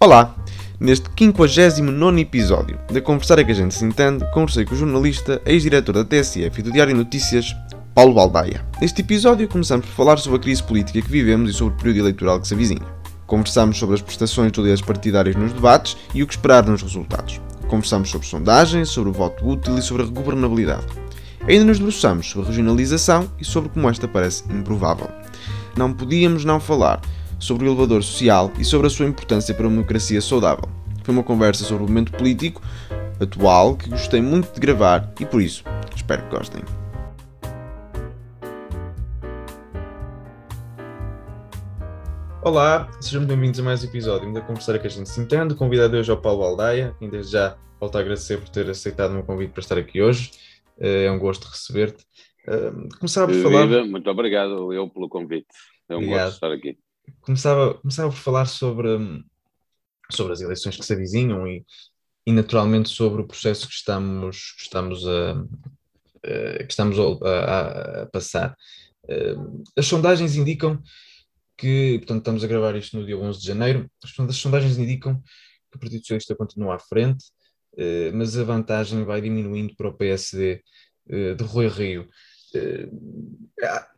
Olá! Neste 59 episódio da Conversar é que a gente se entende, conversei com o jornalista, ex-diretor da TSF e do Diário Notícias, Paulo Baldaia. Neste episódio começamos por falar sobre a crise política que vivemos e sobre o período eleitoral que se avizinha. Conversamos sobre as prestações de líderes partidários nos debates e o que esperar nos resultados. Conversamos sobre sondagens, sobre o voto útil e sobre a governabilidade. Ainda nos debruçamos sobre a regionalização e sobre como esta parece improvável. Não podíamos não falar sobre o elevador social e sobre a sua importância para uma democracia saudável. Foi uma conversa sobre o momento político atual que gostei muito de gravar e por isso espero que gostem. Olá, sejam bem-vindos a mais um episódio da Conversar que a gente se entende. Convidado hoje ao Paulo Aldeia, desde já volto a agradecer por ter aceitado o meu convite para estar aqui hoje. Eh, é um gosto receber-te. Eh, começava por falar. Muito obrigado eu pelo convite. É um obrigado. gosto estar aqui começava, começava por falar sobre, sobre as eleições que se avizinham e, e naturalmente sobre o processo que estamos, que estamos, a, a que estamos a, a, passar. As sondagens indicam que, portanto, estamos a gravar isto no dia 11 de janeiro, as sondagens indicam que o Partido Socialista continua à frente, eh, mas a vantagem vai diminuindo para o PSD eh, de Rui Rio. Eh,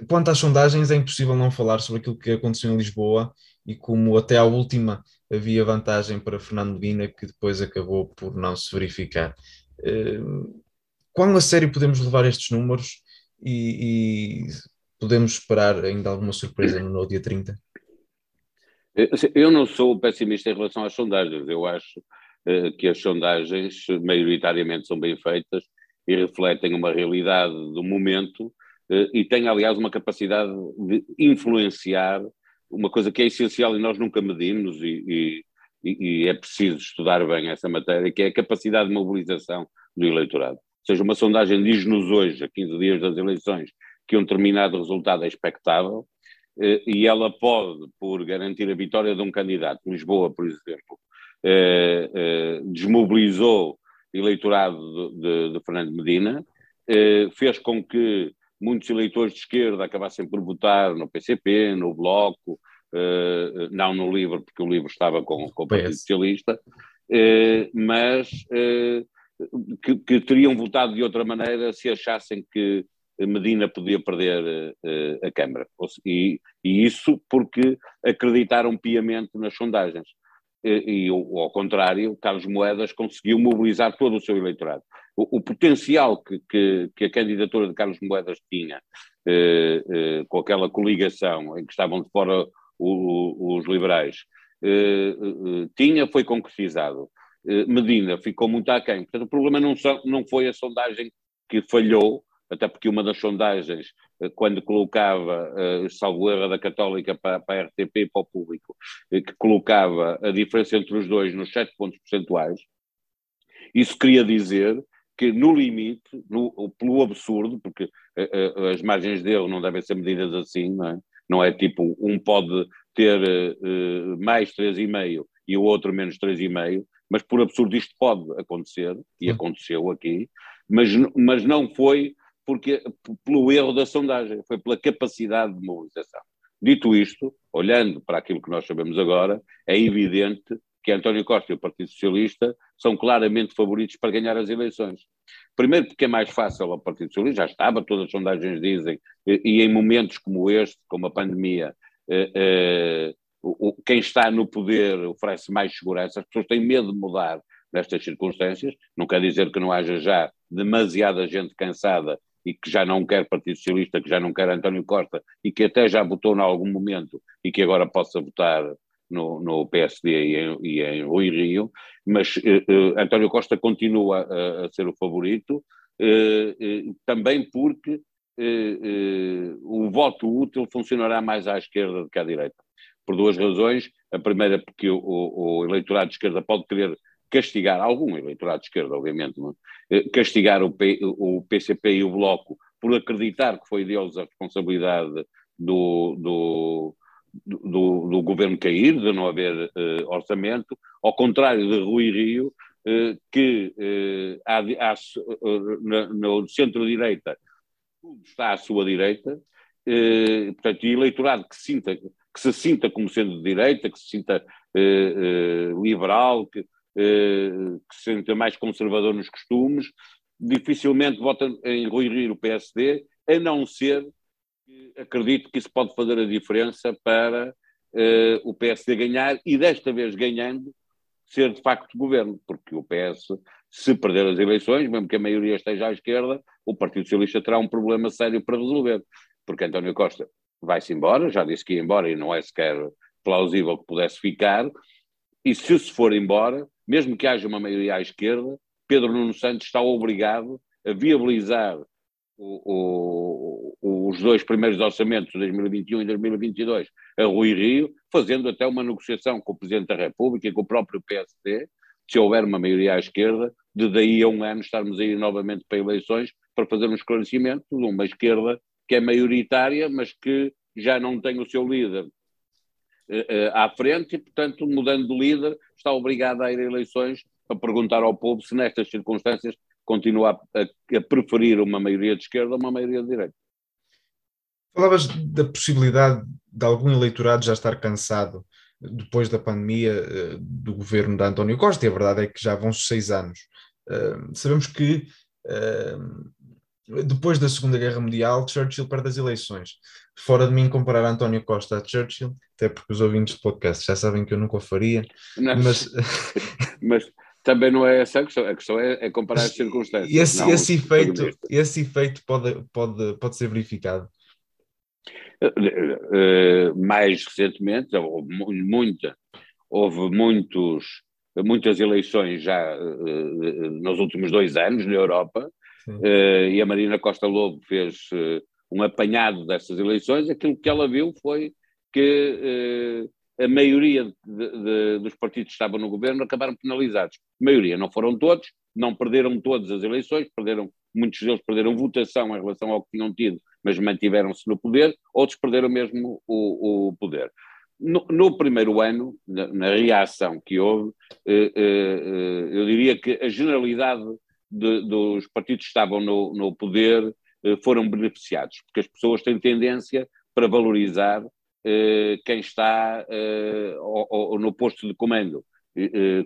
quanto às sondagens, é impossível não falar sobre aquilo que aconteceu em Lisboa e como até à última havia vantagem para Fernando Medina, que depois acabou por não se verificar. Eh, quão a sério podemos levar estes números e, e podemos esperar ainda alguma surpresa no dia 30? Eu não sou pessimista em relação às sondagens. Eu acho que as sondagens maioritariamente são bem feitas e refletem uma realidade do momento eh, e têm, aliás, uma capacidade de influenciar uma coisa que é essencial e nós nunca medimos e, e, e é preciso estudar bem essa matéria, que é a capacidade de mobilização do eleitorado. Ou seja, uma sondagem diz-nos hoje, a 15 dias das eleições, que um determinado resultado é expectável, eh, e ela pode, por garantir a vitória de um candidato, Lisboa, por exemplo, eh, desmobilizou eleitorado de, de, de Fernando Medina, eh, fez com que muitos eleitores de esquerda acabassem por votar no PCP, no Bloco, eh, não no LIVRE, porque o LIVRE estava com, com o Partido Socialista, eh, mas eh, que, que, teriam votado de outra maneira se achassem que Medina podia perder eh, a Câmara. E, e isso porque acreditaram piamente nas sondagens e, ao contrário, Carlos Moedas conseguiu mobilizar todo o seu eleitorado. O, o potencial que, que, que, a candidatura de Carlos Moedas tinha, eh, eh, com aquela coligação em que estavam de fora o, os liberais, eh, eh tinha, foi concretizado. Eh, Medina ficou muito aquém. Portanto, o problema não, não foi a sondagem que falhou, até porque uma das sondagens, eh, quando colocava, uh, salvo erro da Católica para, para a RTP e para o público, uh, que colocava a diferença entre os dois nos 7 pontos percentuais, isso queria dizer que no limite, no, pelo absurdo, porque uh, as margens dele não devem ser medidas assim, não é? Não é tipo, um pode ter mais 3,5 e o outro menos 3,5, mas por absurdo isto pode acontecer, e aconteceu aqui, mas, mas não foi porque, pelo erro da sondagem, foi pela capacidade de mobilização. Dito isto, olhando para aquilo que nós sabemos agora, é evidente que António Costa e o Partido Socialista são claramente favoritos para ganhar as eleições. Primeiro porque é mais fácil ao Partido Socialista, já estava, todas as sondagens dizem, e, em momentos como este, como a pandemia, eh, eh, quem está no poder oferece mais segurança, as pessoas têm medo de mudar nestas circunstâncias, não quer dizer que não haja já demasiada gente cansada e que já não quer Partido Socialista, que já não quer António Costa e que até já votou em algum momento e que agora possa votar no, no PSD e em, e em Rui Rio, mas eh, eh, António Costa continua a, a ser o favorito, eh, eh também porque eh, eh, o voto útil funcionará mais à esquerda do que à direita. Por duas razões. A primeira, porque o, o eleitorado de esquerda pode querer castigar algum eleitorado de esquerda, obviamente, é? Eh, castigar o, P, o, PCP e o Bloco por acreditar que foi deles a responsabilidade do, do, do, do governo cair, de não haver uh, orçamento, ao contrário de Rui Rio, uh, que há, há, no centro-direita está à sua direita, portanto, o eleitorado que sinta que se sinta como sendo de direita, que se sinta liberal, que, que se sinta mais conservador nos costumes, dificilmente vota em Rui Rio o PSD, a não ser que acredito que isso pode fazer a diferença para uh, o PSD ganhar e desta vez ganhando ser de facto governo, porque o PS, se perder as eleições, mesmo que a maioria esteja à esquerda, o Partido Socialista terá um problema sério para resolver, porque António Costa vai-se embora, já disse que ia embora e não é sequer plausível que pudesse ficar, e se se for embora, mesmo que haja uma maioria à esquerda, Pedro Nuno Santos está obrigado a viabilizar o, o, os dois primeiros orçamentos, 2021 e 2022, a Rui Rio, fazendo até uma negociação com o Presidente da República e com o próprio PSD, se houver uma maioria à esquerda, de daí a um ano estarmos aí novamente para eleições para fazer um esclarecimento de uma esquerda que é maioritária, mas que já não tem o seu líder à frente e, portanto, mudando de líder, está obrigada a ir a eleições para perguntar ao povo se nestas circunstâncias continua a, a, preferir uma maioria de esquerda ou uma maioria de direita. Falavas da possibilidade de algum eleitorado já estar cansado depois da pandemia eh, do governo de António Costa, e a verdade é que já vão seis anos. Sabemos que depois da Segunda Guerra Mundial, Churchill perde as eleições. Fora de mim comparar António Costa a Churchill, até porque os ouvintes do podcast já sabem que eu nunca o faria, Não, mas... mas também não é essa a questão, a questão é, é comparar as circunstâncias. Esse, esse, efeito, esse efeito pode, pode, pode ser verificado? Uh, mais recentemente, houve muita, houve muitos, muitas eleições já uh, nos últimos dois anos na Europa, uh, e a Marina Costa Lobo fez um apanhado dessas eleições. Aquilo que ela viu foi que a maioria de, de, dos partidos que estavam no governo acabaram penalizados. A maioria, não foram todos, não perderam todas as eleições, perderam, muitos deles perderam votação em relação ao que tinham tido, mas mantiveram-se no poder, outros perderam mesmo o, o poder. No, no, primeiro ano, na, na, reação que houve, eh, eh, eh, eu diria que a generalidade de, dos partidos que estavam no, no poder eh, foram beneficiados, porque as pessoas têm tendência para valorizar eh, quem está eh, no posto de comando.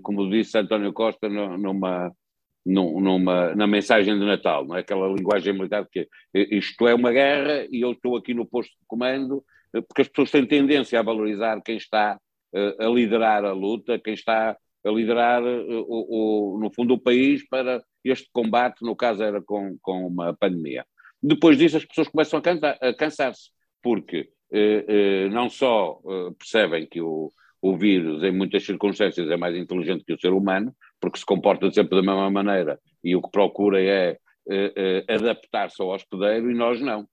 Como disse António Costa numa, numa, na mensagem de Natal, não é aquela linguagem militar que isto é uma guerra e eu estou aqui no posto de comando, porque as pessoas têm tendência a valorizar quem está a liderar a luta, quem está a liderar, o, o, no fundo, o país para este combate, no caso era com, com uma pandemia. Depois disso as pessoas começam a, a cansar-se, porque eh, eh, não só eh, percebem que o, o vírus, em muitas circunstâncias, é mais inteligente que o ser humano, porque se comporta sempre da mesma maneira e o que procura é adaptar-se ao hospedeiro e nós não.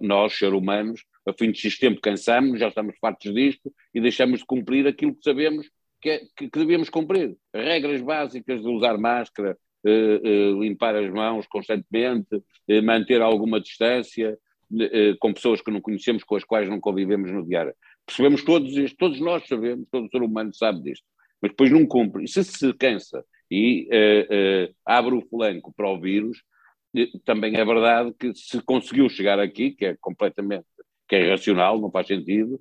nós, seres humanos, a fim de tempo cansamos, já estamos fartos disto e deixamos de cumprir aquilo que sabemos que, que, que devemos cumprir. Regras básicas de usar máscara, limpar as mãos constantemente, manter alguma distância, eh, com pessoas que não conhecemos, com as quais não convivemos no diário. Percebemos todos isto, todos nós sabemos, todo ser humano sabe disto, mas depois não cumpre. E se se cansa e uh, abre o flanco para o vírus, também é verdade que se conseguiu chegar aqui, que é completamente, que é irracional, não faz sentido,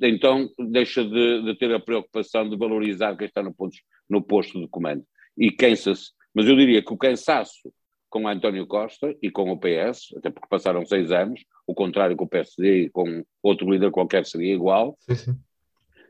então deixa de, de ter a preocupação de valorizar quem está no, ponto, no posto de comando. E cansa-se. Mas eu diria que o cansaço com António Costa e com o PS, até porque passaram seis anos, o contrário com o PSD e com outro líder qualquer seria igual, sim, sim.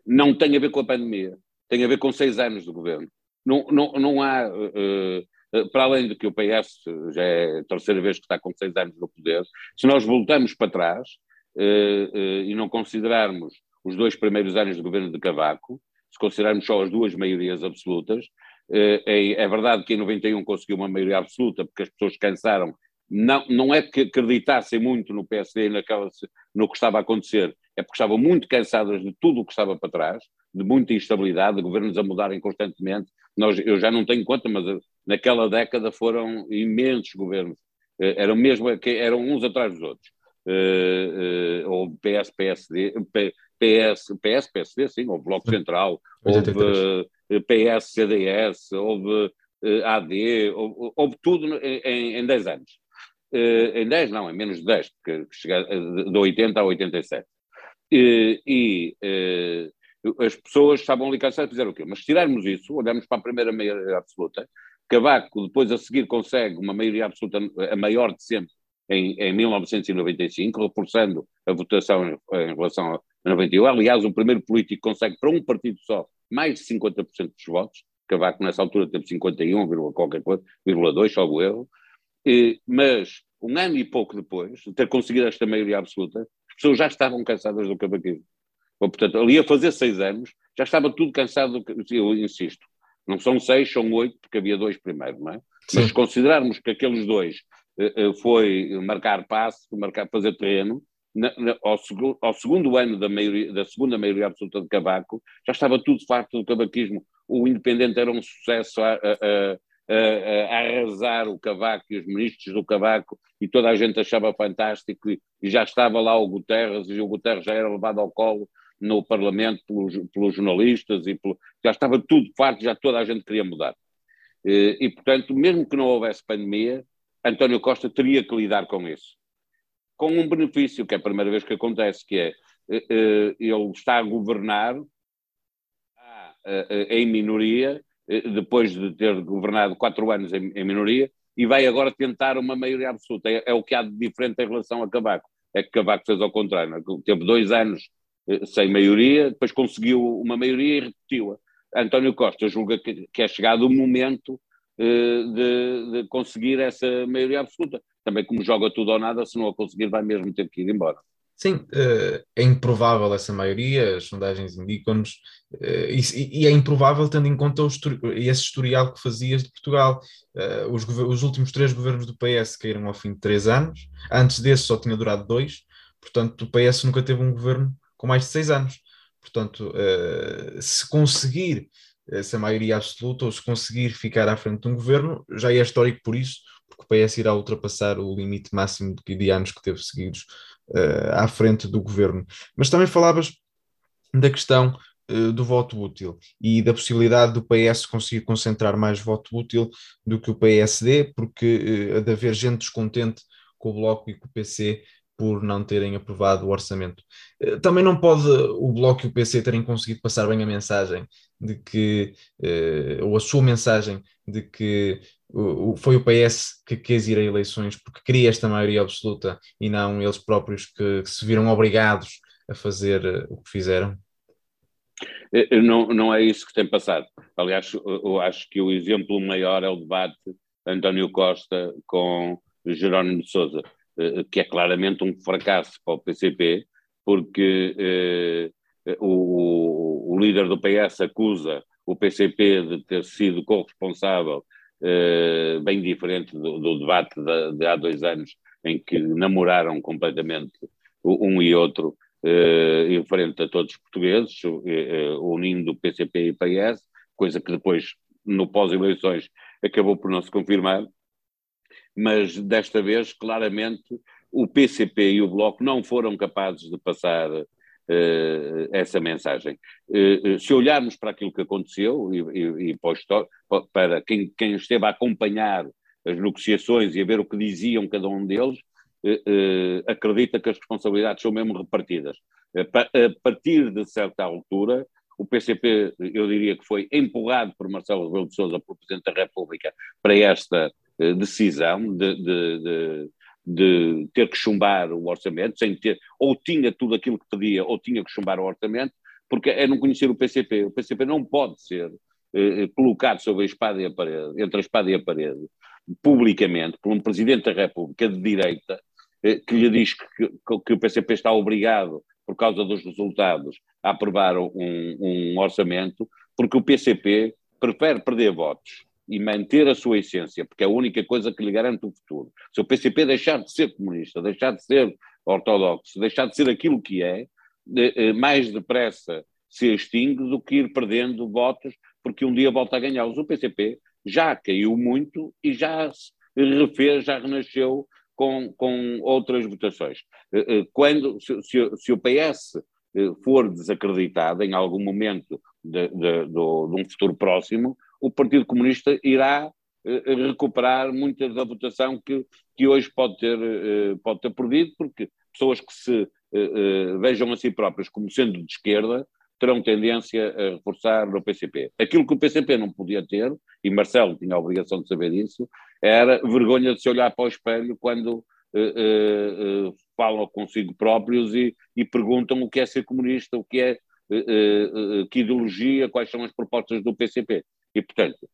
não tem a ver com a pandemia, tem a ver com seis anos de governo. Não, não, não há, uh, para além de que o PS já é a terceira vez que está com seis anos no poder, se nós voltamos para trás uh, uh, e não considerarmos os dois primeiros anos de governo de Cavaco, se considerarmos só as duas maiorias absolutas, é, é verdade que em 91 conseguiu uma maioria absoluta, porque as pessoas cansaram. Não, não é que acreditassem muito no PSD naquela, no que estava a acontecer, é porque estavam muito cansadas de tudo o que estava para trás, de muita instabilidade, de governos a mudarem constantemente. Nós, eu já não tenho conta, mas naquela década foram imensos governos. Eram mesmo, eram uns atrás dos outros. Uh, uh, houve PS, PSD, PS, PS, PSD, sim, houve Bloco Central, houve PS, CDS, houve eh, AD, houve, houve tudo em, em 10 anos. Eh, em 10 não, em menos de 10, porque chega de 80 a 87. e, as pessoas estavam ali cansadas de dizer o quê? Mas se tirarmos isso, olhamos para a primeira maioria absoluta, Cavaco depois a seguir consegue uma maioria absoluta, a maior de sempre, em, em 1995, reforçando a votação em, em relação a 91. Aliás, o primeiro político consegue para um partido só mais de 50% dos votos. Cavaco nessa altura teve 51, qualquer coisa, 2, salvo erro. E, mas um ano e pouco depois de ter conseguido esta maioria absoluta, as pessoas já estavam cansadas do cavaquismo. Portanto, ali a fazer seis anos, já estava tudo cansado, eu insisto, não são seis, são oito, porque havia dois primeiro, não é? Sim. Mas se considerarmos que aqueles dois foi marcar passo, marcar, fazer terreno, na, na, ao, seg ao, segundo ano da, maioria, da segunda maioria absoluta de Cavaco, já estava tudo farto do cavaquismo. O Independente era um sucesso a, a, a, a, arrasar o Cavaco e os ministros do Cavaco, e toda a gente achava fantástico, e, e já estava lá o Guterres, e o Guterres já era levado ao colo no Parlamento pelos, pelos jornalistas e pelo, já estava tudo farto, já toda a gente queria mudar. E, e, portanto, mesmo que não houvesse pandemia, António Costa teria que lidar com isso. Com um benefício, que é a primeira vez que acontece, que é eh, eh, ele está a governar eh, em minoria, depois de ter governado quatro anos em, minoria, e vai agora tentar uma maioria absoluta. É, é, o que há de diferente em relação a Cavaco. É que Cavaco fez ao contrário. É? Teve dois anos sem maioria, depois conseguiu uma maioria e repetiu-a. António Costa julga que, é chegado o momento de, de, conseguir essa maioria absoluta. Também como joga tudo ou nada, se não a conseguir vai mesmo ter que ir embora. Sim, uh, é improvável essa maioria, as sondagens indicam-nos, uh, e, é improvável tendo em conta esse historial que fazias de Portugal. Os, os últimos três governos do PS caíram ao fim de três anos, antes desse só tinha durado dois, portanto o PS nunca teve um governo com mais de seis anos. Portanto, se conseguir essa maioria absoluta ou se conseguir ficar à frente de um governo, já é histórico por isso, porque o PS irá ultrapassar o limite máximo de anos que teve seguidos uh, à frente do governo. Mas também falavas da questão uh, do voto útil e da possibilidade do PS conseguir concentrar mais voto útil do que o PSD, porque uh, de haver gente descontente com o Bloco e com o PC por não terem aprovado o orçamento. Eh, também não pode o Bloco e o PC terem conseguido passar bem a mensagem de que, eh, ou a sua mensagem de que foi o PS que quis ir a eleições porque queria esta maioria absoluta e não eles próprios que, se viram obrigados a fazer eh, o que fizeram? Não, não é isso que tem passado. Aliás, eu acho que o exemplo maior é o debate António Costa com Jerónimo de Sousa eh, que é claramente um fracasso para o PCP, porque eh, o, o, líder do PS acusa o PCP de ter sido corresponsável, eh, bem diferente do, do debate de, de, há dois anos, em que namoraram completamente um e outro, em frente a todos os portugueses, unindo o PCP e o PS, coisa que depois, no pós-eleições, acabou por não se confirmar mas desta vez, claramente, o PCP e o Bloco não foram capazes de passar uh, essa mensagem. Uh, se olharmos para aquilo que aconteceu e, e, e para, para quem, quem, esteve a acompanhar as negociações e a ver o que diziam cada um deles, acredita que as responsabilidades são mesmo repartidas. a partir de certa altura, o PCP, eu diria que foi empurrado por Marcelo Rebelo de Sousa, por Presidente da República, para esta eh, decisão de, de, de, de, ter que chumbar o orçamento, sem ter, ou tinha tudo aquilo que pedia, ou tinha que chumbar o orçamento, porque é não conhecer o PCP. O PCP não pode ser eh, eh, colocado sobre a espada e a parede, entre a espada e a parede, publicamente, por um Presidente da República de direita, eh, que lhe diz que, que, o PCP está obrigado, por causa dos resultados, a aprovar um, um orçamento, porque o PCP prefere perder votos e manter a sua essência, porque é a única coisa que lhe garante o futuro. Se o PCP deixar de ser comunista, deixar de ser ortodoxo, deixar de ser aquilo que é, eh, mais depressa se extingue do que ir perdendo votos, porque um dia volta a ganhá-los. O PCP já caiu muito e já se refez, já renasceu com, com outras votações. Eh, eh, quando, se, se, se o PS for desacreditado em algum momento de, de, de, de um futuro próximo, o Partido Comunista irá eh, recuperar muita da votação que, que hoje pode ter, eh, pode ter perdido, porque pessoas que se vejam a si próprios como sendo de esquerda, terão tendência a reforçar no PCP. Aquilo que o PCP não podia ter, e Marcelo tinha a obrigação de saber disso, era vergonha de se olhar para o espelho quando uh, uh, falam consigo próprios e, e, perguntam o que é ser comunista, o que é, que ideologia, quais são as propostas do PCP. E, portanto,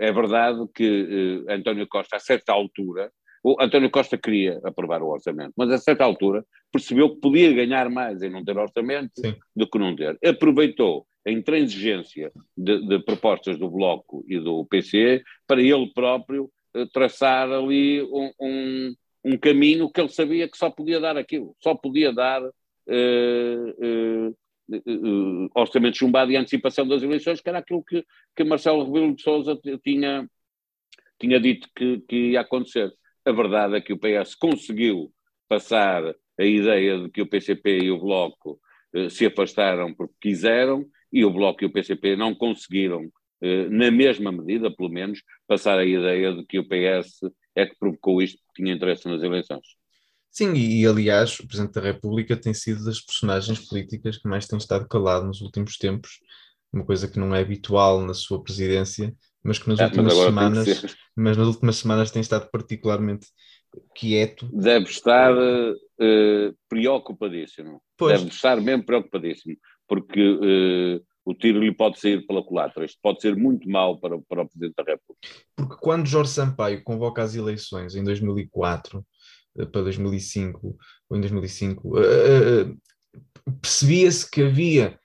é verdade que António Costa, a certa altura, o António Costa queria aprovar o orçamento, mas a certa altura percebeu que podia ganhar mais em não ter orçamento Sim. do que não ter. Aproveitou a intransigência de, de, propostas do Bloco e do PC para ele próprio uh, traçar ali um, um, um, caminho que ele sabia que só podia dar aquilo, só podia dar uh, uh, orçamento chumbado e antecipação das eleições, que era aquilo que, que Marcelo Rebelo de Sousa tinha, tinha dito que, que ia acontecer. A verdade é que o PS conseguiu passar a ideia de que o PCP e o Bloco eh, se afastaram porque quiseram e o Bloco e o PCP não conseguiram, eh, na mesma medida, pelo menos, passar a ideia de que o PS é que provocou isto porque tinha interesse nas eleições. Sim, e aliás, o Presidente da República tem sido das personagens políticas que mais tem estado calado nos últimos tempos, uma coisa que não é habitual na sua presidência, mas que nas é, últimas semanas, mas nas últimas semanas tem estado particularmente quieto. Deve estar uh, preocupadíssimo. Pois. Deve estar mesmo preocupadíssimo, porque uh, o tiro lhe pode sair pela culatra. Isto pode ser muito mau para, para o Presidente da República. Porque quando Jorge Sampaio convoca as eleições em 2004 para 2005 ou em 2005, percebia-se que havia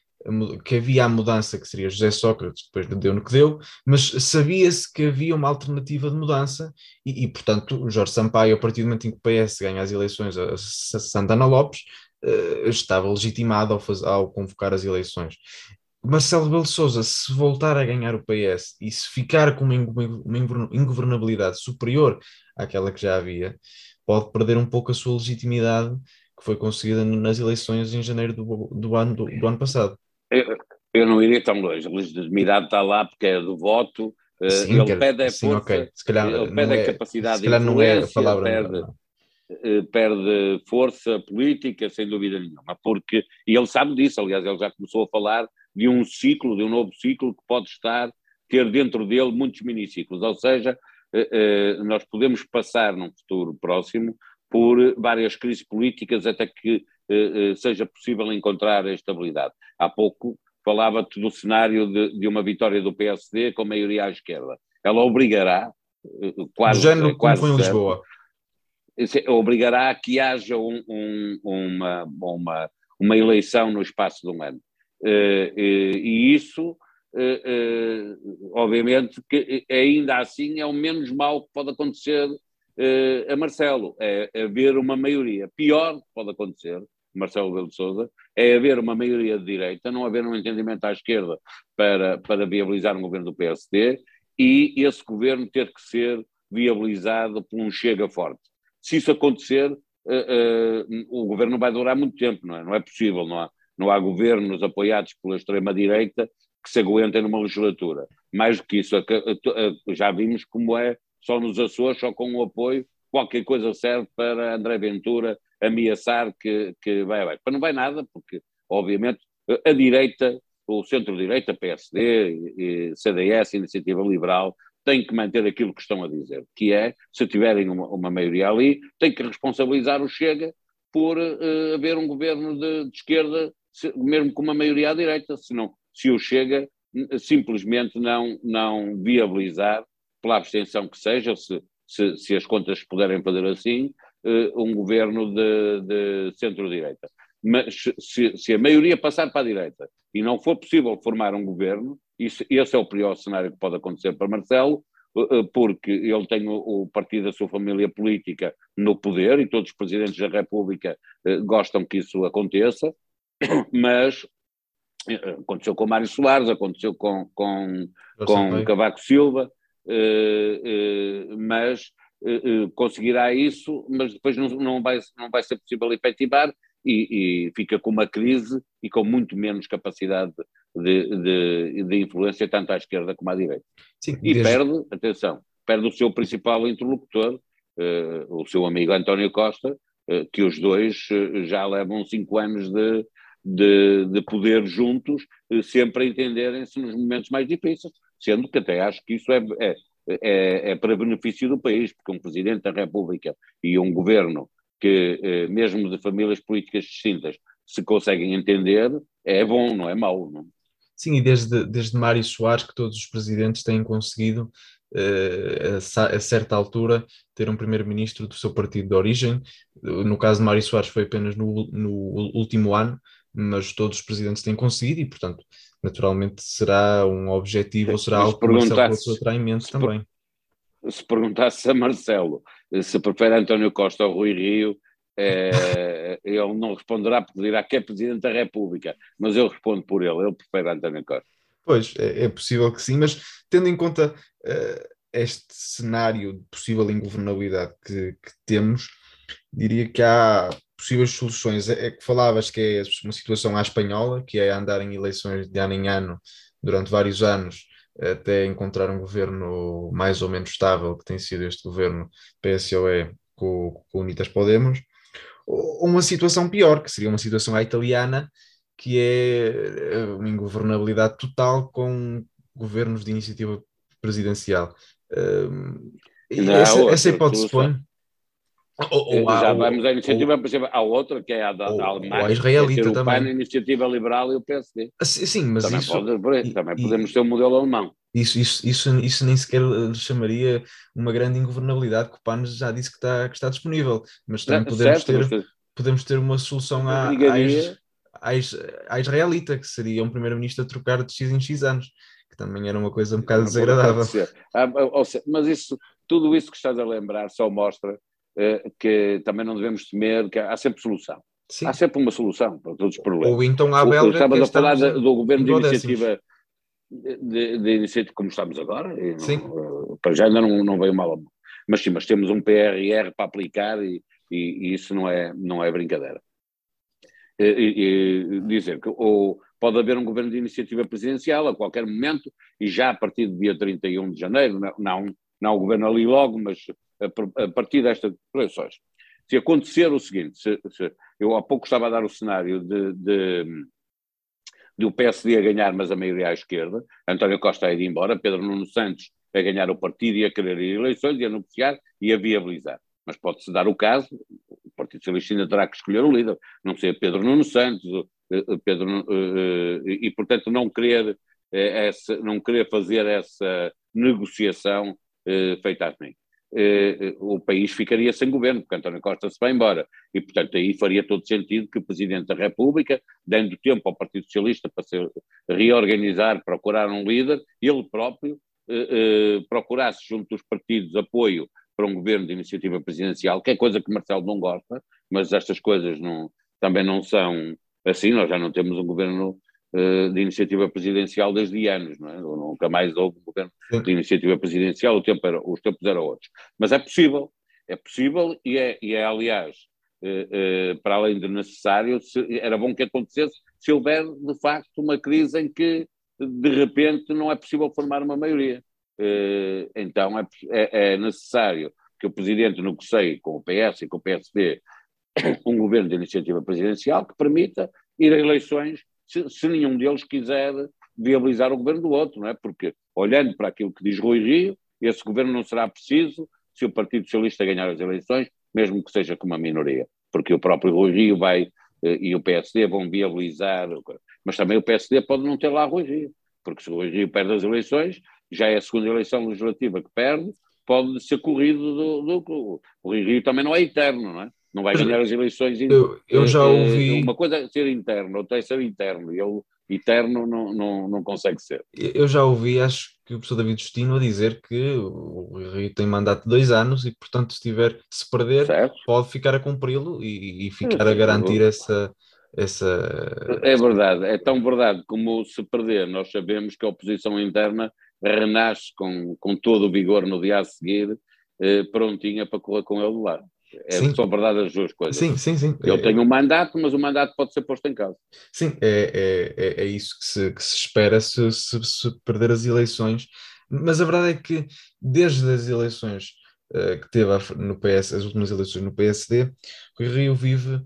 que havia a mudança que seria José Sócrates, depois deu no que deu, mas sabia-se que havia uma alternativa de mudança e, e, portanto, Jorge Sampaio, a partir do momento em que o PS ganha as eleições a, Santana Lopes, uh, estava legitimado ao, faz, ao, convocar as eleições. Marcelo Belo Souza, se voltar a ganhar o PS e se ficar com uma, uma ingovernabilidade superior àquela que já havia, pode perder um pouco a sua legitimidade que foi conseguida nas eleições em janeiro do, do ano, do, do ano passado. Eu, eu não iria tão longe. A legitimidade está lá porque é do voto. Eh, sim, ele pede a sim, força, okay. calhar, ele pede é, a capacidade de não é a palavra perde, eh, perde força política, sem dúvida nenhuma, porque, e ele sabe disso, aliás, ele já começou a falar de um ciclo, de um novo ciclo que pode estar, ter dentro dele muitos miniciclos, ou seja, nós podemos passar num futuro próximo por várias crises políticas até que eh, eh, seja possível encontrar a estabilidade. Há pouco falava-te do cenário de, de, uma vitória do PSD com maioria à esquerda. Ela obrigará, eh, quase. Género quase como foi em Lisboa. Obrigará a que haja um, um, uma, uma, uma eleição no espaço de um ano. E isso, obviamente, que ainda assim é o menos mal que pode acontecer a Marcelo, é haver uma maioria. Pior que pode acontecer Marcelo Rebelo de Sousa, é haver uma maioria de direita, não haver um entendimento à esquerda para, para viabilizar um governo do PSD e esse governo ter que ser viabilizado por um chega forte. Se isso acontecer, o governo vai durar muito tempo, não é? Não é possível, não há, não há governos apoiados pela extrema-direita que se aguentem numa legislatura. Mais do que isso, já vimos como é só nos Açores, só com o apoio, qualquer coisa serve para André Ventura ameaçar que, que vai abaixo. Mas não vai nada, porque, obviamente, a direita, o centro-direita, PSD, CDS, Iniciativa Liberal, têm que manter aquilo que estão a dizer, que é, se tiverem uma, uma maioria ali, têm que responsabilizar o Chega por uh, haver um governo de, de esquerda, se, mesmo com uma maioria à direita, senão, se o Chega simplesmente não, não viabilizar, pela abstenção que seja, se, se, se as contas puderem fazer assim, uh, um governo de, de centro-direita. Mas se, se, a maioria passar para a direita e não for possível formar um governo, isso, esse é o pior cenário que pode acontecer para Marcelo, uh, porque ele tem o, partido da sua família política no poder e todos os presidentes da República gostam que isso aconteça, mas aconteceu com Mário Soares, aconteceu com, com, com Cavaco Silva, mas eh, eh, conseguirá isso, mas depois não, não, vai, não vai ser possível efetivar e, e, fica com uma crise e com muito menos capacidade de, de, de influência, tanto à esquerda como à direita. Sim, e desde... perde, atenção, perde o seu principal interlocutor, uh, o seu amigo António Costa, que os dois já levam cinco anos de, de, de poder juntos, sempre a entenderem-se nos momentos mais difíceis, sendo que até acho que isso é, é, é, é para benefício do país, porque um Presidente da República e um governo que, mesmo de famílias políticas distintas, se conseguem entender, é bom, não é mau. Não? Sim, e desde, desde Mário Soares que todos os presidentes têm conseguido, uh, a, a, certa altura, ter um primeiro-ministro do seu partido de origem. No caso de Mário Soares foi apenas no, no último ano, mas todos os presidentes têm conseguido e, portanto, naturalmente será um objetivo ou será algo que Marcelo terá em mente também. Se perguntasse a Marcelo se prefere António Costa ou Rui Rio, é, ele não responderá porque dirá que é Presidente da República, mas eu respondo por ele, ele prefere António Costa. Pois, é, é possível que sim, mas tendo em conta uh, este cenário de possível ingovernabilidade que, que, temos, diria que há possíveis soluções. É, é, que falavas que é uma situação à espanhola, que é andar em eleições de ano em ano durante vários anos até encontrar um governo mais ou menos estável, que tem sido este governo PSOE com, com Unidas Podemos, uma situação pior, que seria uma situação à italiana, que é eh, uma ingovernabilidade total com governos de iniciativa presidencial. Um, essa, essa hipótese se põe. Ou, ou já vamos à iniciativa, ou, por exemplo, há outra que é a da, ou, Alemanha, a israelita também. a iniciativa liberal e o PSD. Ah, sim, mas também isso... Pode, também e, podemos ter um modelo alemão. Isso, isso, isso, isso nem sequer chamaria uma grande ingovernabilidade, que o PAN já disse que está, que está disponível, mas também podemos, certo, ter, podemos ter uma solução à, à, à, israelita, que seria um primeiro-ministro a trocar de X em X anos, que também era uma coisa um bocado desagradável. Ah, mas isso, tudo isso que estás a lembrar só mostra que também não devemos temer, que há sempre solução. Sim. Há sempre uma solução para todos os problemas. Ou então há belga. Estavas a falar do governo de iniciativa de, de iniciativa como estamos agora, sim. Não, para já ainda não, não veio mal mas sim, mas temos um PRR para aplicar e, e, e isso não é, não é brincadeira. E, e, dizer que ou pode haver um governo de iniciativa presidencial a qualquer momento e já a partir do dia 31 de janeiro, não, não, não o governo ali logo, mas a, a partir destas eleições. Se acontecer o seguinte, se, se, eu há pouco estava a dar o cenário de, de do PSD a ganhar, mas a maioria à esquerda, António Costa a ir embora, Pedro Nuno Santos a ganhar o partido e a querer eleições e a negociar e a viabilizar. Mas pode-se dar o caso, o Partido Socialista ainda terá que escolher o líder, não ser Pedro Nuno Santos, eh, eh, Pedro, eh, e portanto não querer, essa, não querer fazer essa negociação feita assim. Eh, eh, o país ficaria sem governo, porque António Costa se vai embora. E, portanto, aí faria todo sentido que o Presidente da República, dando tempo ao Partido Socialista para se reorganizar, procurar um líder, ele próprio eh, eh, procurasse junto dos partidos apoio para um governo de iniciativa presidencial, que é coisa que Marcelo não gosta, mas estas coisas não, também não são assim, nós já não temos um governo de iniciativa presidencial desde anos, não é? nunca mais houve um governo de iniciativa presidencial, o tempo era, os tempos eram outros. Mas é possível, é possível e é, e é aliás, uh, uh, para além de necessário, se, era bom que acontecesse se houver, de facto, uma crise em que, de repente, não é possível formar uma maioria. então é, é, é necessário que o Presidente negocie com o PS e com o PSD um governo de iniciativa presidencial que permita ir a eleições se, se nenhum deles quiser viabilizar o governo do outro, não é? Porque, olhando para aquilo que diz Rui Rio, esse governo não será preciso se o Partido Socialista ganhar as eleições, mesmo que seja com uma minoria, porque o próprio Rui Rio vai eh, e o PSD vão viabilizar, mas também o PSD pode não ter lá Rui Rio, porque se o Rui Rio perde as eleições, já é a segunda eleição legislativa que perde, pode ser corrido do, do, do o Rui Rio também não é eterno, não é? Não vai ganhar as eleições. Eu, eu já ouvi. Uma coisa é ser interno, outra é ser interno. Ele, eterno, não, não, não consegue ser. Eu já ouvi, acho que o professor David Justino a dizer que o Rio tem mandato de dois anos e, portanto, se tiver, se perder, certo. pode ficar a cumpri-lo e, e, ficar a garantir essa. Essa... É verdade, é tão verdade como se perder, nós sabemos que a oposição interna renasce com, com todo o vigor no dia a seguir, eh, prontinha para correr com ele de lado. É, sim. são verdade as duas coisas. Sim, sim, sim. Eu é, tenho um mandato, mas o mandato pode ser posto em causa. Sim, é, é, é, é isso que se, que se espera se, se, se, perder as eleições. Mas a verdade é que, desde as eleições uh, que teve no PS, as últimas eleições no PSD, Rui Rio vive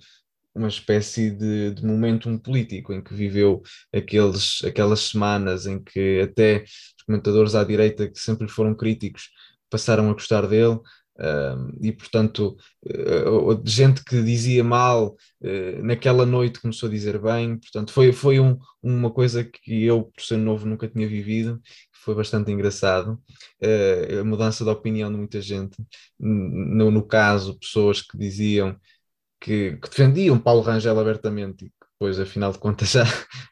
uma espécie de, de momentum político em que viveu aqueles, aquelas semanas em que até os comentadores à direita que sempre foram críticos passaram a gostar dele, Uh, e portanto, uh, gente que dizia mal uh, naquela noite começou a dizer bem, portanto, foi, foi um, uma coisa que eu, por ser novo, nunca tinha vivido, foi bastante engraçado. Uh, a mudança de opinião de muita gente, no, no caso, pessoas que diziam que, que, defendiam Paulo Rangel abertamente e depois, afinal de contas, já,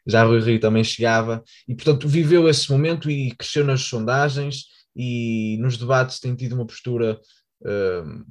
já Rui Rio também chegava, e portanto, viveu esse momento e cresceu nas sondagens. E nos debates tem tido uma postura uh,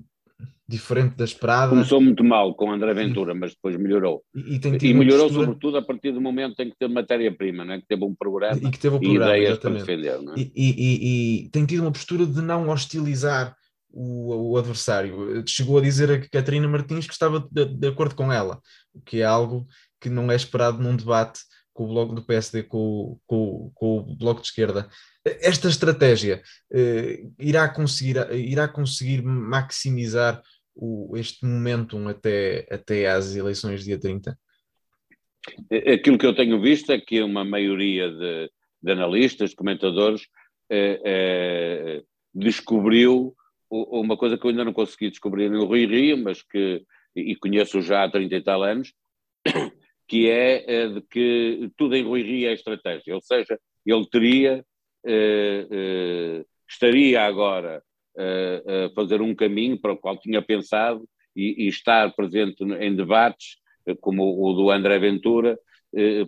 diferente da esperada. Começou muito mal com André Ventura, mas depois melhorou. E, e, e melhorou postura... sobretudo a partir do momento em que teve matéria-prima, é? que teve um programa e, que teve um programa, ideias exatamente. para defender. É? E, tem tido uma postura de não hostilizar o, o, adversário. Chegou a dizer a Catarina Martins que estava de, de, acordo com ela, o que é algo que não é esperado num debate com o bloco do PSD com, com, com o bloco de esquerda esta estratégia uh, irá, conseguir, irá conseguir maximizar o, este momentum até, até às eleições dia 30? Aquilo que eu tenho visto é que uma maioria de, de analistas, comentadores, eh, eh, descobriu uma coisa que eu ainda não consegui descobrir no Rui Rio, mas que e conheço já há 30 e tal anos, que é de que tudo em Rui é estratégia, ou seja, ele teria eh, eh, estaria agora a fazer um caminho para o qual tinha pensado e, e estar presente em debates, eh, como o do André Ventura,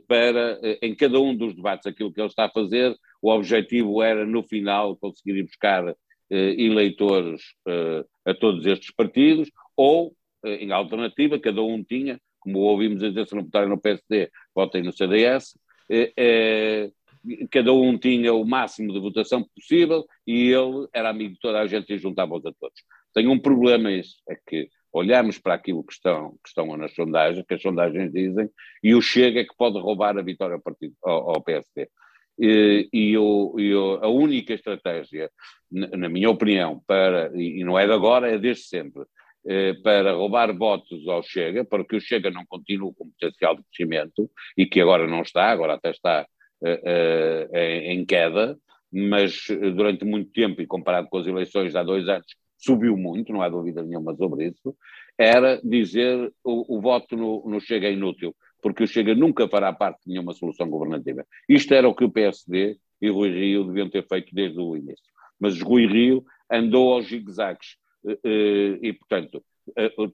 para, em cada um dos debates, aquilo que ele está a fazer, o objetivo era, no final, conseguir ir buscar eleitores a todos estes partidos, ou, em alternativa, cada um tinha, como ouvimos dizer, se não votarem no PSD, votem no CDS, cada um tinha o máximo de votação possível e ele era amigo de toda a gente e juntava-os a todos. Tem um problema isso, é que olhamos para aquilo que estão, que estão nas sondagens, que as sondagens dizem, e o Chega é que pode roubar a vitória ao, partido, ao, ao PSD. E, e, o, e o, a única estratégia, na minha opinião, para, e não é de agora, é desde sempre, eh, para roubar votos ao Chega, para que o Chega não continue com potencial de crescimento, e que agora não está, agora até está uh, em queda, mas durante muito tempo, e comparado com as eleições de há dois anos, subiu muito, não há dúvida nenhuma sobre isso, era dizer o, o voto no, no Chega é inútil, porque o Chega nunca fará parte de nenhuma solução governativa. Isto era o que o PSD e Rui Rio deviam ter feito desde o início. Mas Rui Rio andou aos zigue-zagues e, portanto,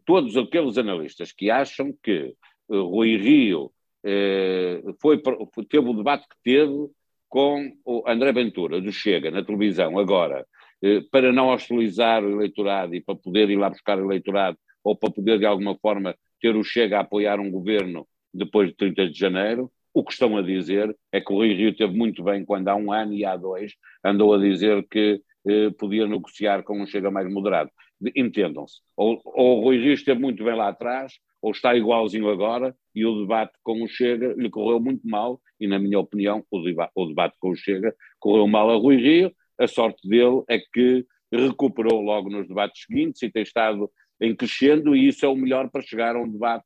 todos aqueles analistas que acham que Rui Rio eh, foi, teve o debate que teve com o André Ventura, do Chega, na televisão, agora, eh, para não hostilizar o eleitorado e para poder ir lá buscar o eleitorado, ou para poder, de alguma forma, ter o Chega a apoiar um governo depois de 30 de janeiro, o que estão a dizer é que o Rui Rio teve muito bem quando há um ano e há dois andou a dizer que eh, podia negociar com um Chega mais moderado. Entendam-se. Ou, ou o Rui Rio esteve muito bem lá atrás, ou está igualzinho agora, e o debate com o Chega lhe correu muito mal, e na minha opinião, o, deba o debate com o Chega correu mal a Rui Rio. A sorte dele é que recuperou logo nos debates seguintes e tem estado em crescendo, e isso é o melhor para chegar a um debate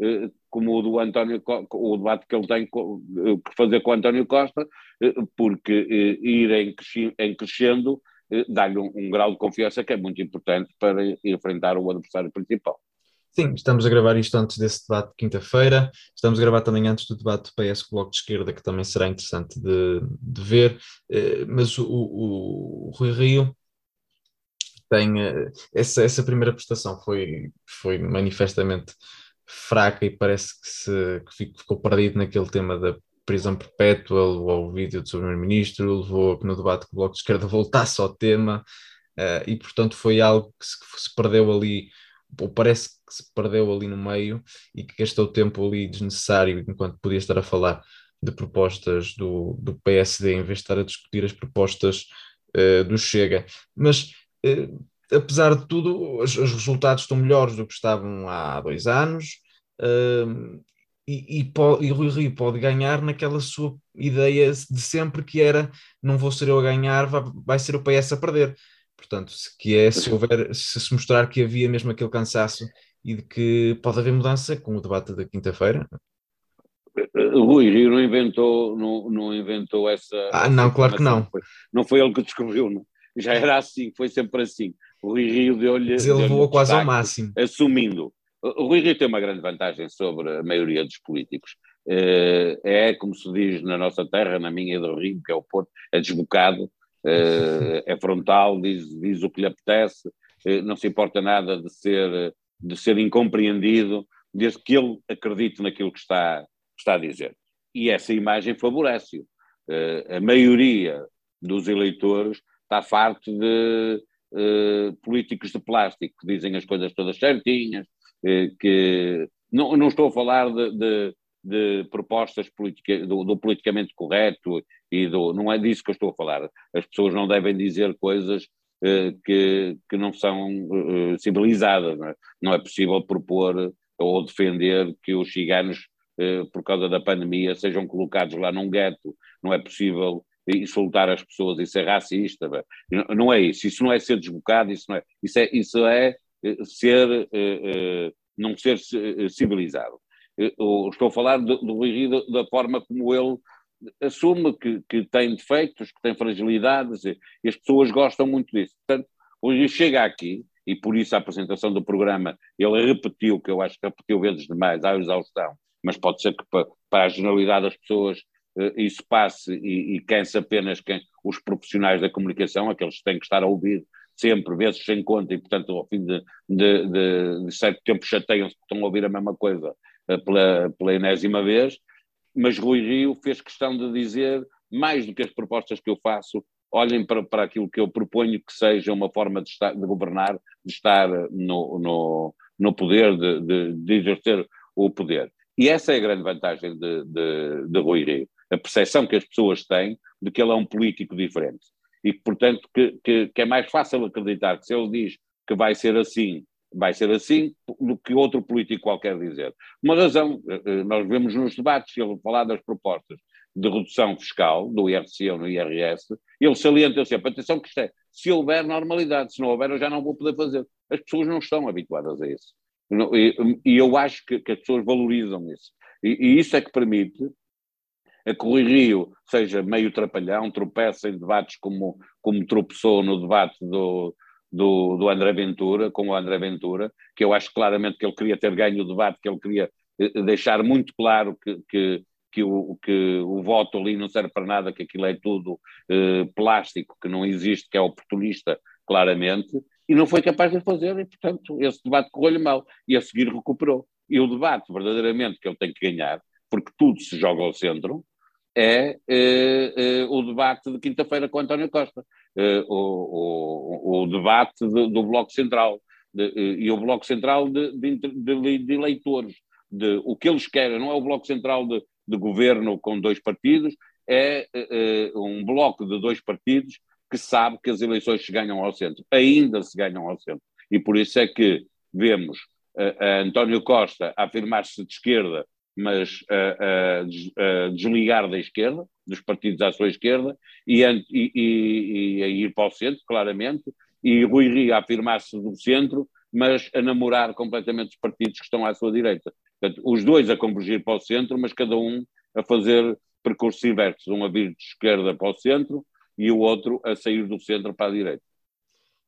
eh, como o do António, o debate que ele tem eh, que fazer com o António Costa, eh, porque ir em crescendo dá-lhe um, um, grau de confiança que é muito importante para enfrentar o adversário principal. Sim, estamos a gravar isto antes desse debate de quinta-feira, estamos a gravar também antes do debate do PS Bloco de Esquerda, que também será interessante de, de ver, mas o, o, o Rui Rio tem essa, essa primeira prestação foi, foi manifestamente fraca e parece que, se, que ficou perdido naquele tema da prisão perpétua, levou ao vídeo do primeiro-ministro, levou a que no debate com o Bloco de Esquerda voltasse ao tema, uh, e portanto foi algo que se, que se, perdeu ali, ou parece que se perdeu ali no meio, e que gastou tempo ali desnecessário, enquanto podia estar a falar de propostas do, do PSD, em vez de estar a discutir as propostas uh, do Chega. Mas uh, apesar de tudo, os, resultados estão melhores do que estavam há dois anos. E, e, e Rui Rio pode ganhar naquela sua ideia de sempre que era não vou ser eu a ganhar, vai, vai ser o PS a perder. Portanto, se, que é se houver, se se mostrar que havia mesmo aquele cansaço e de que pode haver mudança com o debate da quinta-feira. Rui Rio não inventou, não, não inventou essa. Ah, não, claro que não. Não foi, não foi ele que descobriu, não. já era assim, foi sempre assim. O Rui Rio deu-lhe. Mas ele deu levou quase ao máximo. Assumindo. O Rui Rio tem uma grande vantagem sobre a maioria dos políticos. Eh, é, como se diz na nossa terra, na minha do Rio, que é o Porto, é desbocado, eh, é frontal, diz, diz o que lhe apetece, eh, não se importa nada de ser, de ser incompreendido, desde que ele acredite naquilo que está, que está a dizer. E essa imagem favorece-o. A maioria dos eleitores está farto de políticos de plástico que dizem as coisas todas certinhas, que não, não estou a falar de, de, de propostas politica, do, do, politicamente correto e do, não é disso que eu estou a falar. As pessoas não devem dizer coisas uh, que, que não são civilizadas. Não é? não é possível propor ou defender que os ciganos, por causa da pandemia, sejam colocados lá num gueto. Não é possível insultar as pessoas, isso é racista, não é isso, isso não é ser desbocado, isso não é, isso é, isso é eh, ser, eh, eh, não ser civilizado. Estou a falar do, Rui Rio da forma como ele assume que, que tem defeitos, que tem fragilidades, e, as pessoas gostam muito disso. Portanto, hoje chega aqui, e por isso a apresentação do programa, ele repetiu, que eu acho que repetiu vezes demais, à exaustão, mas pode ser que para, para a generalidade das pessoas isso passe e, e canse apenas quem, os profissionais da comunicação, aqueles que têm que estar a ouvir sempre, vezes sem conta, e portanto ao fim de, de, de, de certo tempo chateiam-se porque estão a ouvir a mesma coisa uh, pela, pela enésima vez, mas Rui Rio fez questão de dizer, mais do que as propostas que eu faço, olhem para, para aquilo que eu proponho que seja uma forma de, estar, de governar, de estar no, no, no poder, de, de, de, exercer o poder. E essa é a grande vantagem de, de, de Rui Rio a percepção que as pessoas têm de que ele é um político diferente. E, portanto, que, que, que é mais fácil acreditar que se ele diz que vai ser assim, vai ser assim, do que outro político qualquer dizer. Uma razão, eh, eh, nós vemos nos debates, ele falar das propostas de redução fiscal, do IRC ou no IRS, ele salienta sempre, atenção que isto é, se houver normalidade, se não houver eu já não vou poder fazer. As pessoas não estão habituadas a isso. E, eu acho que, que as pessoas valorizam isso. E, e isso é que permite a que Rio seja meio trapalhão, tropeça em debates como, como tropeçou no debate do, do, do André Ventura, com o André Ventura, que eu acho claramente que ele queria ter ganho o debate, que ele queria eh, deixar muito claro que, que, que, o, que o voto ali não serve para nada, que aquilo é tudo eh, plástico, que não existe, que é oportunista, claramente, e não foi capaz de fazer, e portanto esse debate correu-lhe mal, e a seguir recuperou. E o debate, verdadeiramente, que ele tem que ganhar, porque tudo se joga ao centro, é eh, eh, o debate de quinta-feira com António Costa, eh, o, o, o, debate de, do Bloco Central, de, e o Bloco Central de, de, eleitores, o que eles querem, não é o Bloco Central de, governo com dois partidos, é um bloco de dois partidos que sabe que as eleições se ganham ao centro, ainda se ganham ao centro. E por isso é que vemos António Costa afirmar-se de esquerda mas a, a, desligar da esquerda, dos partidos à sua esquerda, e, e, e, e ir para o centro, claramente, e Rui Rio a afirmar-se do centro, mas a namorar completamente os partidos que estão à sua direita. Portanto, os dois a convergir para o centro, mas cada um a fazer percursos inversos, um a vir de esquerda para o centro e o outro a sair do centro para a direita.